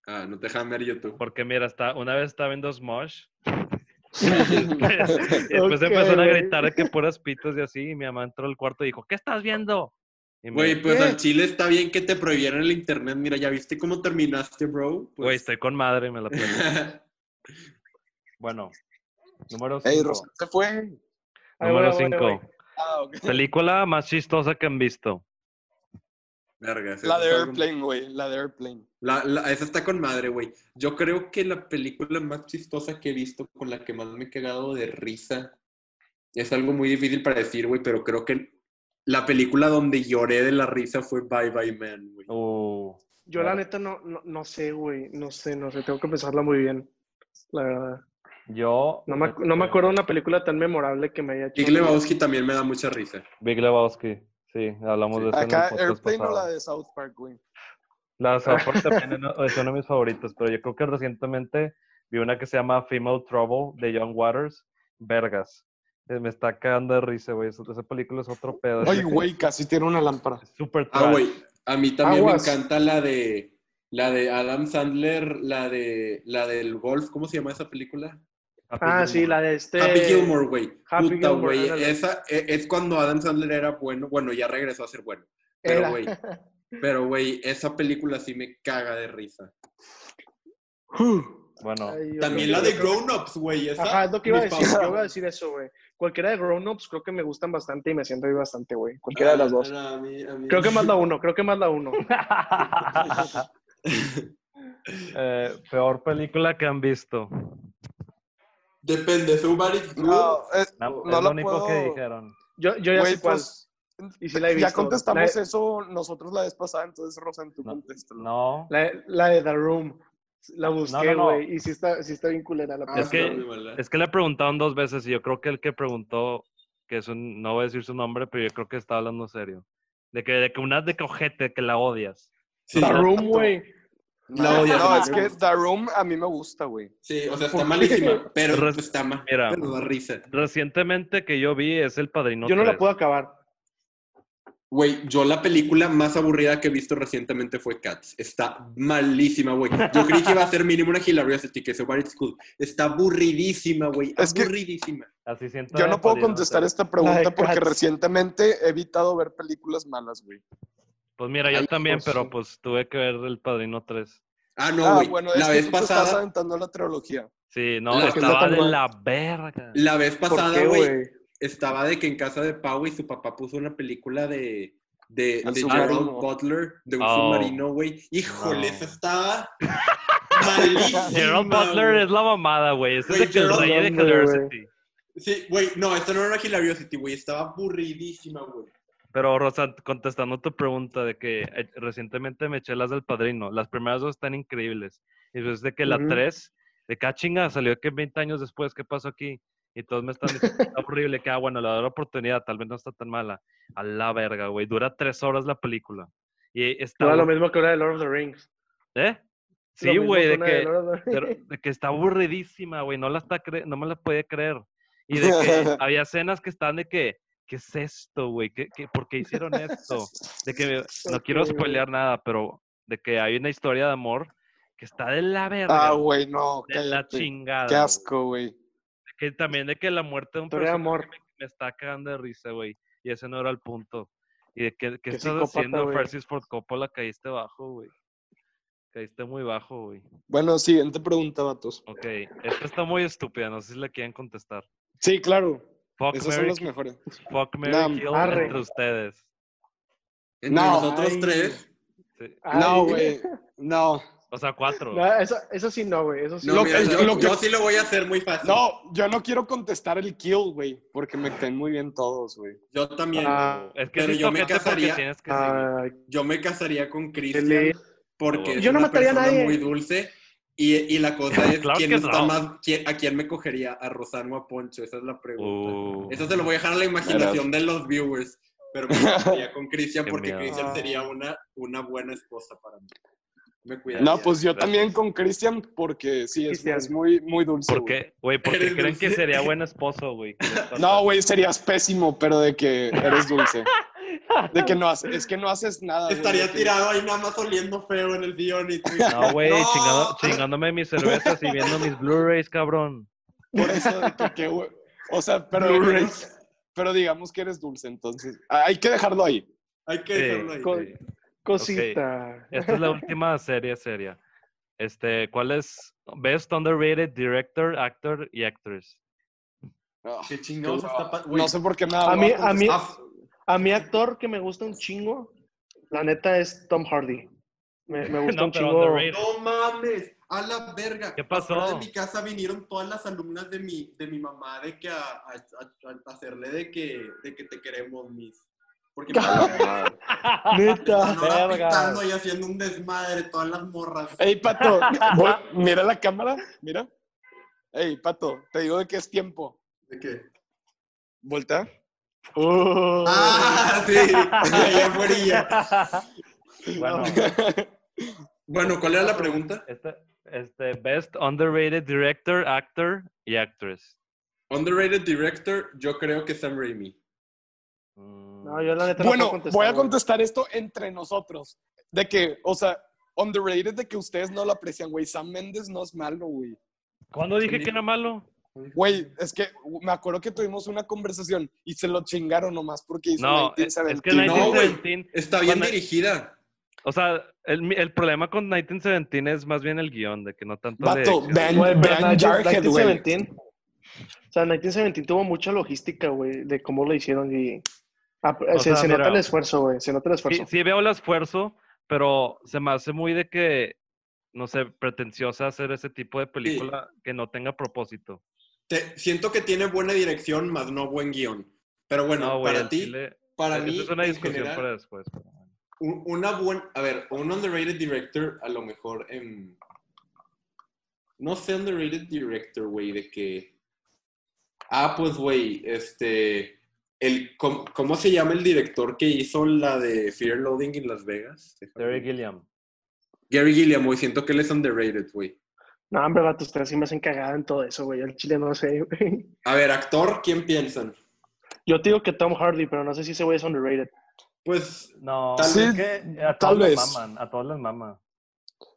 Ah, no te dejaban ver YouTube. Porque mira, hasta, una vez estaba viendo Smosh. [laughs] [laughs] y después Ok, empezaron a gritar de que puras pitos y así. Y mi mamá entró al cuarto y dijo, ¿qué estás viendo? Güey, pues ¿Qué? al chile está bien que te prohibieran el internet. Mira, ¿ya viste cómo terminaste, bro? Pues... Güey, estoy con madre, me la [laughs] pela. Bueno, número Ey, 5. Rosa se fue. Número voy, ahí voy, 5. ahí voy. Ah. Película más chistosa que han visto. Vergas, La de Airplane, güey. La de Airplane. La, la- esa está con madre, güey. Yo creo que la película más chistosa que he visto, con la que más me he cagado de risa, es algo muy difícil para decir, güey, pero creo que la película donde lloré de la risa fue Bye Bye Man, güey. Uh, Yo la neta no, no, no sé, güey. No sé, no sé. Tengo que pensarla muy bien. La verdad. yo. No me, no me acuerdo de una película tan memorable que me haya hecho. Big Lebowski también me da mucha risa. Big Lebowski. Sí, hablamos de eso en el Acá Airplane o la de South Park, güey. La de South Park [laughs] también es uno de mis favoritos, pero yo creo que recientemente vi una que se llama Female Trouble de Young Waters. Vergas. Eh, Me está cagando de risa, güey. Esa película es otro pedo. Ay, güey, casi tiene una lámpara. Súper Ah, güey, a mí también Aguas. me encanta la de la de Adam Sandler, la de la del golf, ¿cómo se llama esa película? Happy Ah, sí, la de este. Happy Gilmore, güey. Happy Puta, Gilmore, güey. Esa e- es cuando Adam Sandler era bueno. Bueno, ya regresó a ser bueno. Pero, güey, [laughs] pero, güey, esa película sí me caga de risa. Bueno, Ay, También la de Grown Ups, güey. esa, Ajá, es lo que iba a decir. Yo iba a decir eso, güey. Cualquiera de Grown Ups creo que me gustan bastante y me siento ahí bastante, güey. Cualquiera de las dos. Ah, no, a mí- a mí- Creo que más la uno, creo que más la uno. [laughs] [laughs] eh, peor película que han visto. Depende, Good. No, eh, No, no es lo único puedo- que dijeron. Yo, yo ya sé cuál. pues, Y sí la he ya visto. contestamos La- eso nosotros la vez pasada, entonces, Rosan, tú No, contéstalo. No. La, la de The Room. La busqué, no, no. güey. Y sí está, sí está bien culera la Ah, Es que-. Es que le preguntaron dos veces y yo creo que el que preguntó, que es un, no voy a decir su nombre, pero yo creo que está hablando serio. De que, de que una de que ojete, que la odias. Sí, The Room, güey. La odias, No, es que The Room a mí me gusta, güey. sí, o sea, está ¿Por malísima, pero Res- pues, está mal. Mira. Pero da risa. Recientemente que yo vi es El Padrino Yo no la 3. puedo acabar. Güey, yo la película más aburrida que he visto recientemente fue Cats. Está malísima, güey. Yo creí que iba a ser mínimo una Hilariosity, que es About School. Está aburridísima, güey. Es que- Aburridísima. Así siento. Yo no puedo contestar esta pregunta porque Cats. recientemente he evitado ver películas malas, güey. Pues mira, yo Ay, también, pues, pero sí. pues tuve que ver El Padrino 3. Ah, no, ah, bueno, la que vez te estás pasada, aventando la trilogía. Sí, no, La- estaba de la verga. la vez ¿Por pasada, güey, estaba de que en casa de Pau y su papá puso una película de, de, de. Gerald Butler, de un Oh. submarino, güey. Híjole, No. esa estaba malísima. Gerald Butler es la mamada, güey. Ese es que el Gerald rey de. Hilarity. Sí, güey, no, esta no era una Hilariosity, güey. Estaba aburridísima, güey. Pero, Rosa, contestando tu pregunta de que eh, recientemente me eché las del padrino. Las primeras dos están increíbles. Y después de que la tres, de cada chinga, salió que 20 años después, ¿qué pasó aquí? Y todos me están diciendo, está horrible, que, ah, bueno, le doy la oportunidad, tal vez no está tan mala. A la verga, güey. Dura tres horas la película. Y está... Lo mismo que una de Lord of the Rings. ¿Eh? Sí, güey, de de que, Rings. de que está aburridísima, güey. No la está no me la podía creer. Y de que [laughs] había escenas que están de que, ¿qué es esto, güey? ¿Qué, qué, por qué hicieron esto? De [laughs] que, no quiero spoilear nada, pero de que hay una historia de amor que está de la verga. Ah, güey, no. de la chingada. Qué asco, güey. Que también de que la muerte de un personaje amor. me, me está cagando de risa, güey. Y ese no era el punto. Y de que, ¿qué Qué estás haciendo, güey. Francis Ford Coppola? Caíste bajo, güey. Caíste muy bajo, güey. Bueno, siguiente pregunta, vatos. Ok, esta está muy estúpida, no sé si la quieren contestar. Sí, claro. Fuck, Esos son los mejores. fuck, Mary, kill arre. entre ustedes. Entre No. nosotros Ay. tres. Sí. No, güey. No. O sea, cuatro. No, eso, eso sí no, güey. Eso sí No, Lo mira, que- yo, lo que- yo sí lo voy a hacer muy fácil. No, yo no quiero contestar el kill, güey, porque me caen muy bien todos, güey. Yo también. Ah, Es que pero yo me casaría- que. Ay, Yo me casaría con le- porque es Yo no una mataría a persona nadie. muy dulce. Y, y la cosa [laughs] es, Claro ¿quién está no. más, quién- ¿a quién me cogería? ¿A Rosano o a Poncho? Esa es la pregunta. Uh, Eso se lo voy a dejar a la imaginación de los viewers. Pero me [laughs] casaría con Cristian porque. Cristian sería una, una buena esposa para mí. Me cuida. No, pues yo Gracias. también con Cristian, porque sí, es, muy, muy dulce. ¿Por güey. qué? Güey, porque creen que sería buen [laughs] esposo, güey. No, güey, serías pésimo, pero de que eres dulce. De que no haces, es que no haces nada. Estaría tirado ahí nada más oliendo feo en el sillón y tú. No, güey, No. chingándome mis cervezas y viendo mis Blu-rays, cabrón. Por eso de que, que, güey, O sea, pero, pero digamos que eres dulce, entonces. ah, Hay que dejarlo ahí. Hay que Sí, dejarlo ahí. Sí. Cosita. Esta es la última serie seria. Este, ¿cuál es Best Underrated Director, Actor y Actress? Ah, Qué chingados qué- está no sé por qué me da A mí, a mí, contestar. A mi actor que me gusta un chingo, la neta es Tom Hardy. Me, me gusta [laughs] No, un chingo. No mames, a la verga. ¿Qué pasó? Afuera de mi casa vinieron todas las alumnas de mi, de mi mamá de que a, a- a- hacerle de que, de que te queremos, mis. Porque [laughs] [laughs] Neta. verga. pintando y haciendo un desmadre, todas las morras. Ey, Pato, voy- mira la cámara, mira. Ey, Pato, te digo de que es tiempo. ¿De qué? Voltea. Uh. Ah, sí, allá afuera. [laughs] Bueno, [laughs] Bueno, ¿cuál era la pregunta? este, este, Best Underrated Director, Actor y Actress. Underrated director, yo creo que Sam Raimi. Mm, No, yo la neta no Bueno, puedo voy a contestar esto entre nosotros. De que, o sea, underrated de que ustedes no lo aprecian, güey. Sam Méndez no es malo, güey. ¿Cuándo dije que era malo? Güey, es que me acuerdo que tuvimos una conversación y se lo chingaron nomás porque hizo No, es, 1917. es que No, güey. 1917, Está bien Cuando- dirigida. o sea, el, el problema con 1917 es más bien el guion, de que no tanto Vato, de... Güey, 19- Jarhead, güey. 1917, O sea, 1917 tuvo mucha logística, güey, de cómo lo hicieron y... ah, se sea, se nota mira, el esfuerzo, güey, se nota el Sí, esfuerzo. sí veo el esfuerzo, pero se me hace muy de que, no sé, pretenciosa hacer ese tipo de película que no tenga propósito. Te- siento que tiene buena dirección, más no buen guion. Pero bueno, no, para ti, chile- para mí, es una discusión general, para después. pero bueno. un- una buena, a ver, un underrated director, a lo mejor no sé, underrated director, güey, de que, ah, pues, güey, este, el, ¿cómo, cómo se llama el director que hizo la de Fear Loading en Las Vegas? Terry Gilliam. Gary Gilliam, güey, siento que él es underrated, güey. No, hombre, vato, ustedes sí me hacen cagada en todo eso, güey. El chile no sé, [laughs] güey. A ver, actor, ¿quién piensan? Yo te digo que Tom Hardy, pero no sé si ese güey es underrated. Pues No, Tal que a tal todos les vez. maman, a todos les mama.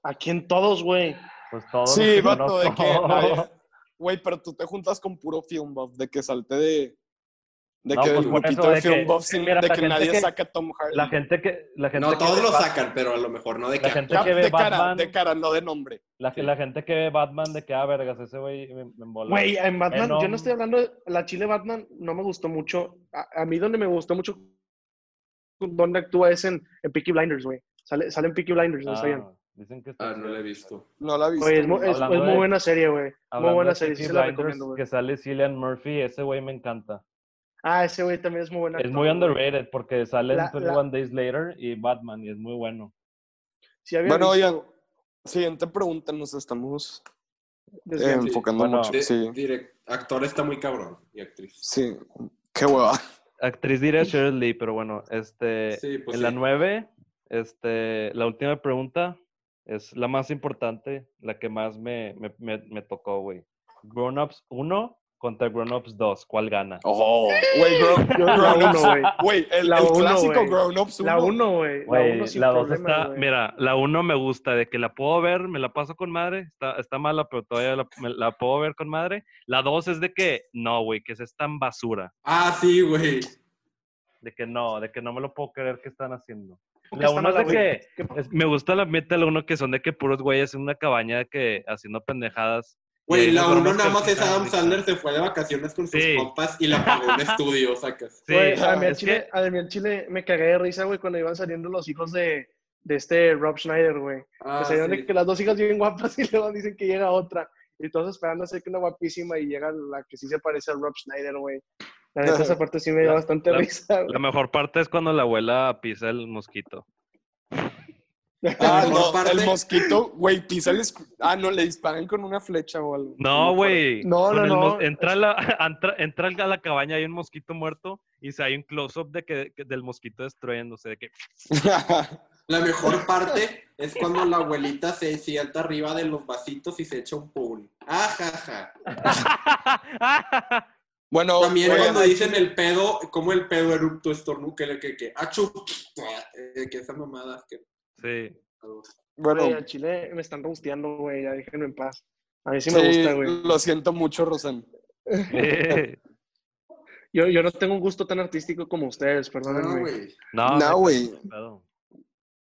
Aquí en todos, güey. Pues todos Sí, vato, de que [laughs] Güey, pero tú te juntas con puro film buff, de que salte de... De No, que pues eso, de que- buff, sin- mira, de la que nadie que- saca a Tom Hardy. La gente que la gente no que todos lo sacan, pero a lo mejor no de La que gente que ve de cara, Batman, de cara, no de nombre. la, la gente que ve Batman de que ah vergas, ese güey me, me embola. Güey, en Batman, yo no estoy hablando de la Chile Batman, no me gustó mucho. A, a mí donde me gustó mucho donde actúa es en, en Peaky Blinders, güey. Sale, sale en Peaky Blinders, ¿no Ah, sabían? dicen que está Ah, no la he visto. No la he visto. Es, es- es muy buena serie, güey. Muy buena serie, sí se la Blinders, recomiendo, güey. Que sale Cillian Murphy, ese güey me encanta. Ah, ese güey también es muy buena. Es muy underrated porque sale La- en 21 Days Later y Batman y es muy bueno. Bueno, oigan, siguiente pregunta, nos estamos eh, enfocando Bueno, mucho. De- Sí, direct- actor está muy cabrón y actriz. sí, qué hueva. Actriz diría [laughs] Sheryl Lee, pero bueno, este, Sí, pues en la sí. 9, este, la última pregunta es la más importante, la que más me, me, me, me tocó, güey. Grown Ups 1 contra Grown Ups 2, ¿cuál gana? Oh, güey, grown, grown uno, ups. güey. Güey, el, La el uno, clásico güey. Grown Ups La 1, güey. La Güey, 1 sin la 2 problema, está, güey. mira, la 1 me gusta, de que la puedo ver, me la paso con madre, está, está mala, pero todavía la, me la puedo ver con madre. La 2 es de que, no, güey, que es tan basura, Ah, sí, güey. de que no, de que no me lo puedo creer que están haciendo. ¿Por qué La 1 es de güey? que, ¿Qué- Es- me gusta la meta de la uno que son de que puros güeyes en una cabaña de que haciendo pendejadas. Güey, la uno nada más es Adam. Sandler se fue de vacaciones con sus Sí. compas y la pagó un [laughs] estudio, sacas. Sí, Güey, a mí en es Chile, que- a mí en Chile me cagué de risa, güey, cuando iban saliendo los hijos de, de este Rob Schneider, güey. Ah, que salieron de sí. que las dos hijas bien guapas [laughs] y luego dicen que llega otra. Y todos esperando a ser que una guapísima y llega la que sí se parece a Rob Schneider, güey. La neta, [laughs] esa parte sí me dio La- bastante la- risa, güey. La mejor parte es cuando la abuela pisa el mosquito. Ah, mejor no, parte- el mosquito, güey, escu- Ah, no, le disparan con una flecha o algo. No, güey. No, no, no. mos- Entra, a la, [laughs] entra, entra a la cabaña, hay un mosquito muerto y se hay un close-up de que, que- del mosquito destruyéndose. De que... [laughs] La mejor parte es cuando la abuelita se sienta arriba de los vasitos y se echa un pool. Ajaja. [laughs] bueno, También cuando dicen el pedo, como el pedo erupto estornudo, que, le- que, que, achu, eh, que esa mamada. Que, sí. bueno, Güey, al Chile me están rosteando, güey. Ya déjenme en paz. A mí sí sí, me gusta, güey. lo siento mucho, Rosan. [laughs] Yo, yo no tengo un gusto tan artístico como ustedes, no, perdónenme. güey. No, No, güey. No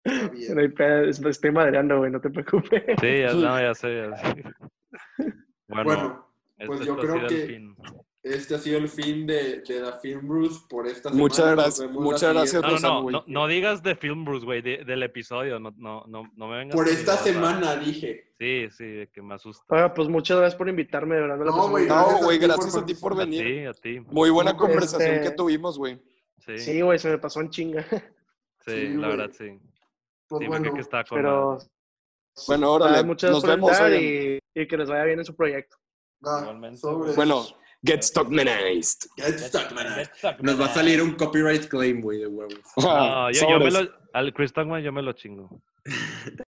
[laughs] estoy madreando, güey, no te preocupes. Sí, ya, no, ya [laughs] sé, ya sé. Bueno, Bueno, pues yo creo que- fin. Este ha sido el fin de, de The Film Bruce por esta semana. Muchas gracias- muchas gracias. No, no, no, güey. no, no digas de Film Bruce, güey, de- del episodio, no, no, no, no me vengas Por esta semana, dije. Sí, sí, de que me asusta. Oiga, pues muchas gracias por invitarme, de verdad. No, güey. No, Gracias a güey, ti por gracias a ti por venir. ti, a ti. Muy buena Este- conversación que tuvimos, güey. Sí, sí, Sí, güey, se me pasó en chinga. Sí, la verdad, sí. Pues Sí, me bueno, que está con Pero Bueno, órale, ah, muchas nos gracias por vemos. y, y que les vaya bien en su proyecto. sobres. Bueno, Get Stockmanized. Get Stockmanized. Nos va a salir un copyright claim, güey, de [laughs] ah, yo, me lo, al Chris yo me lo chingo. [laughs]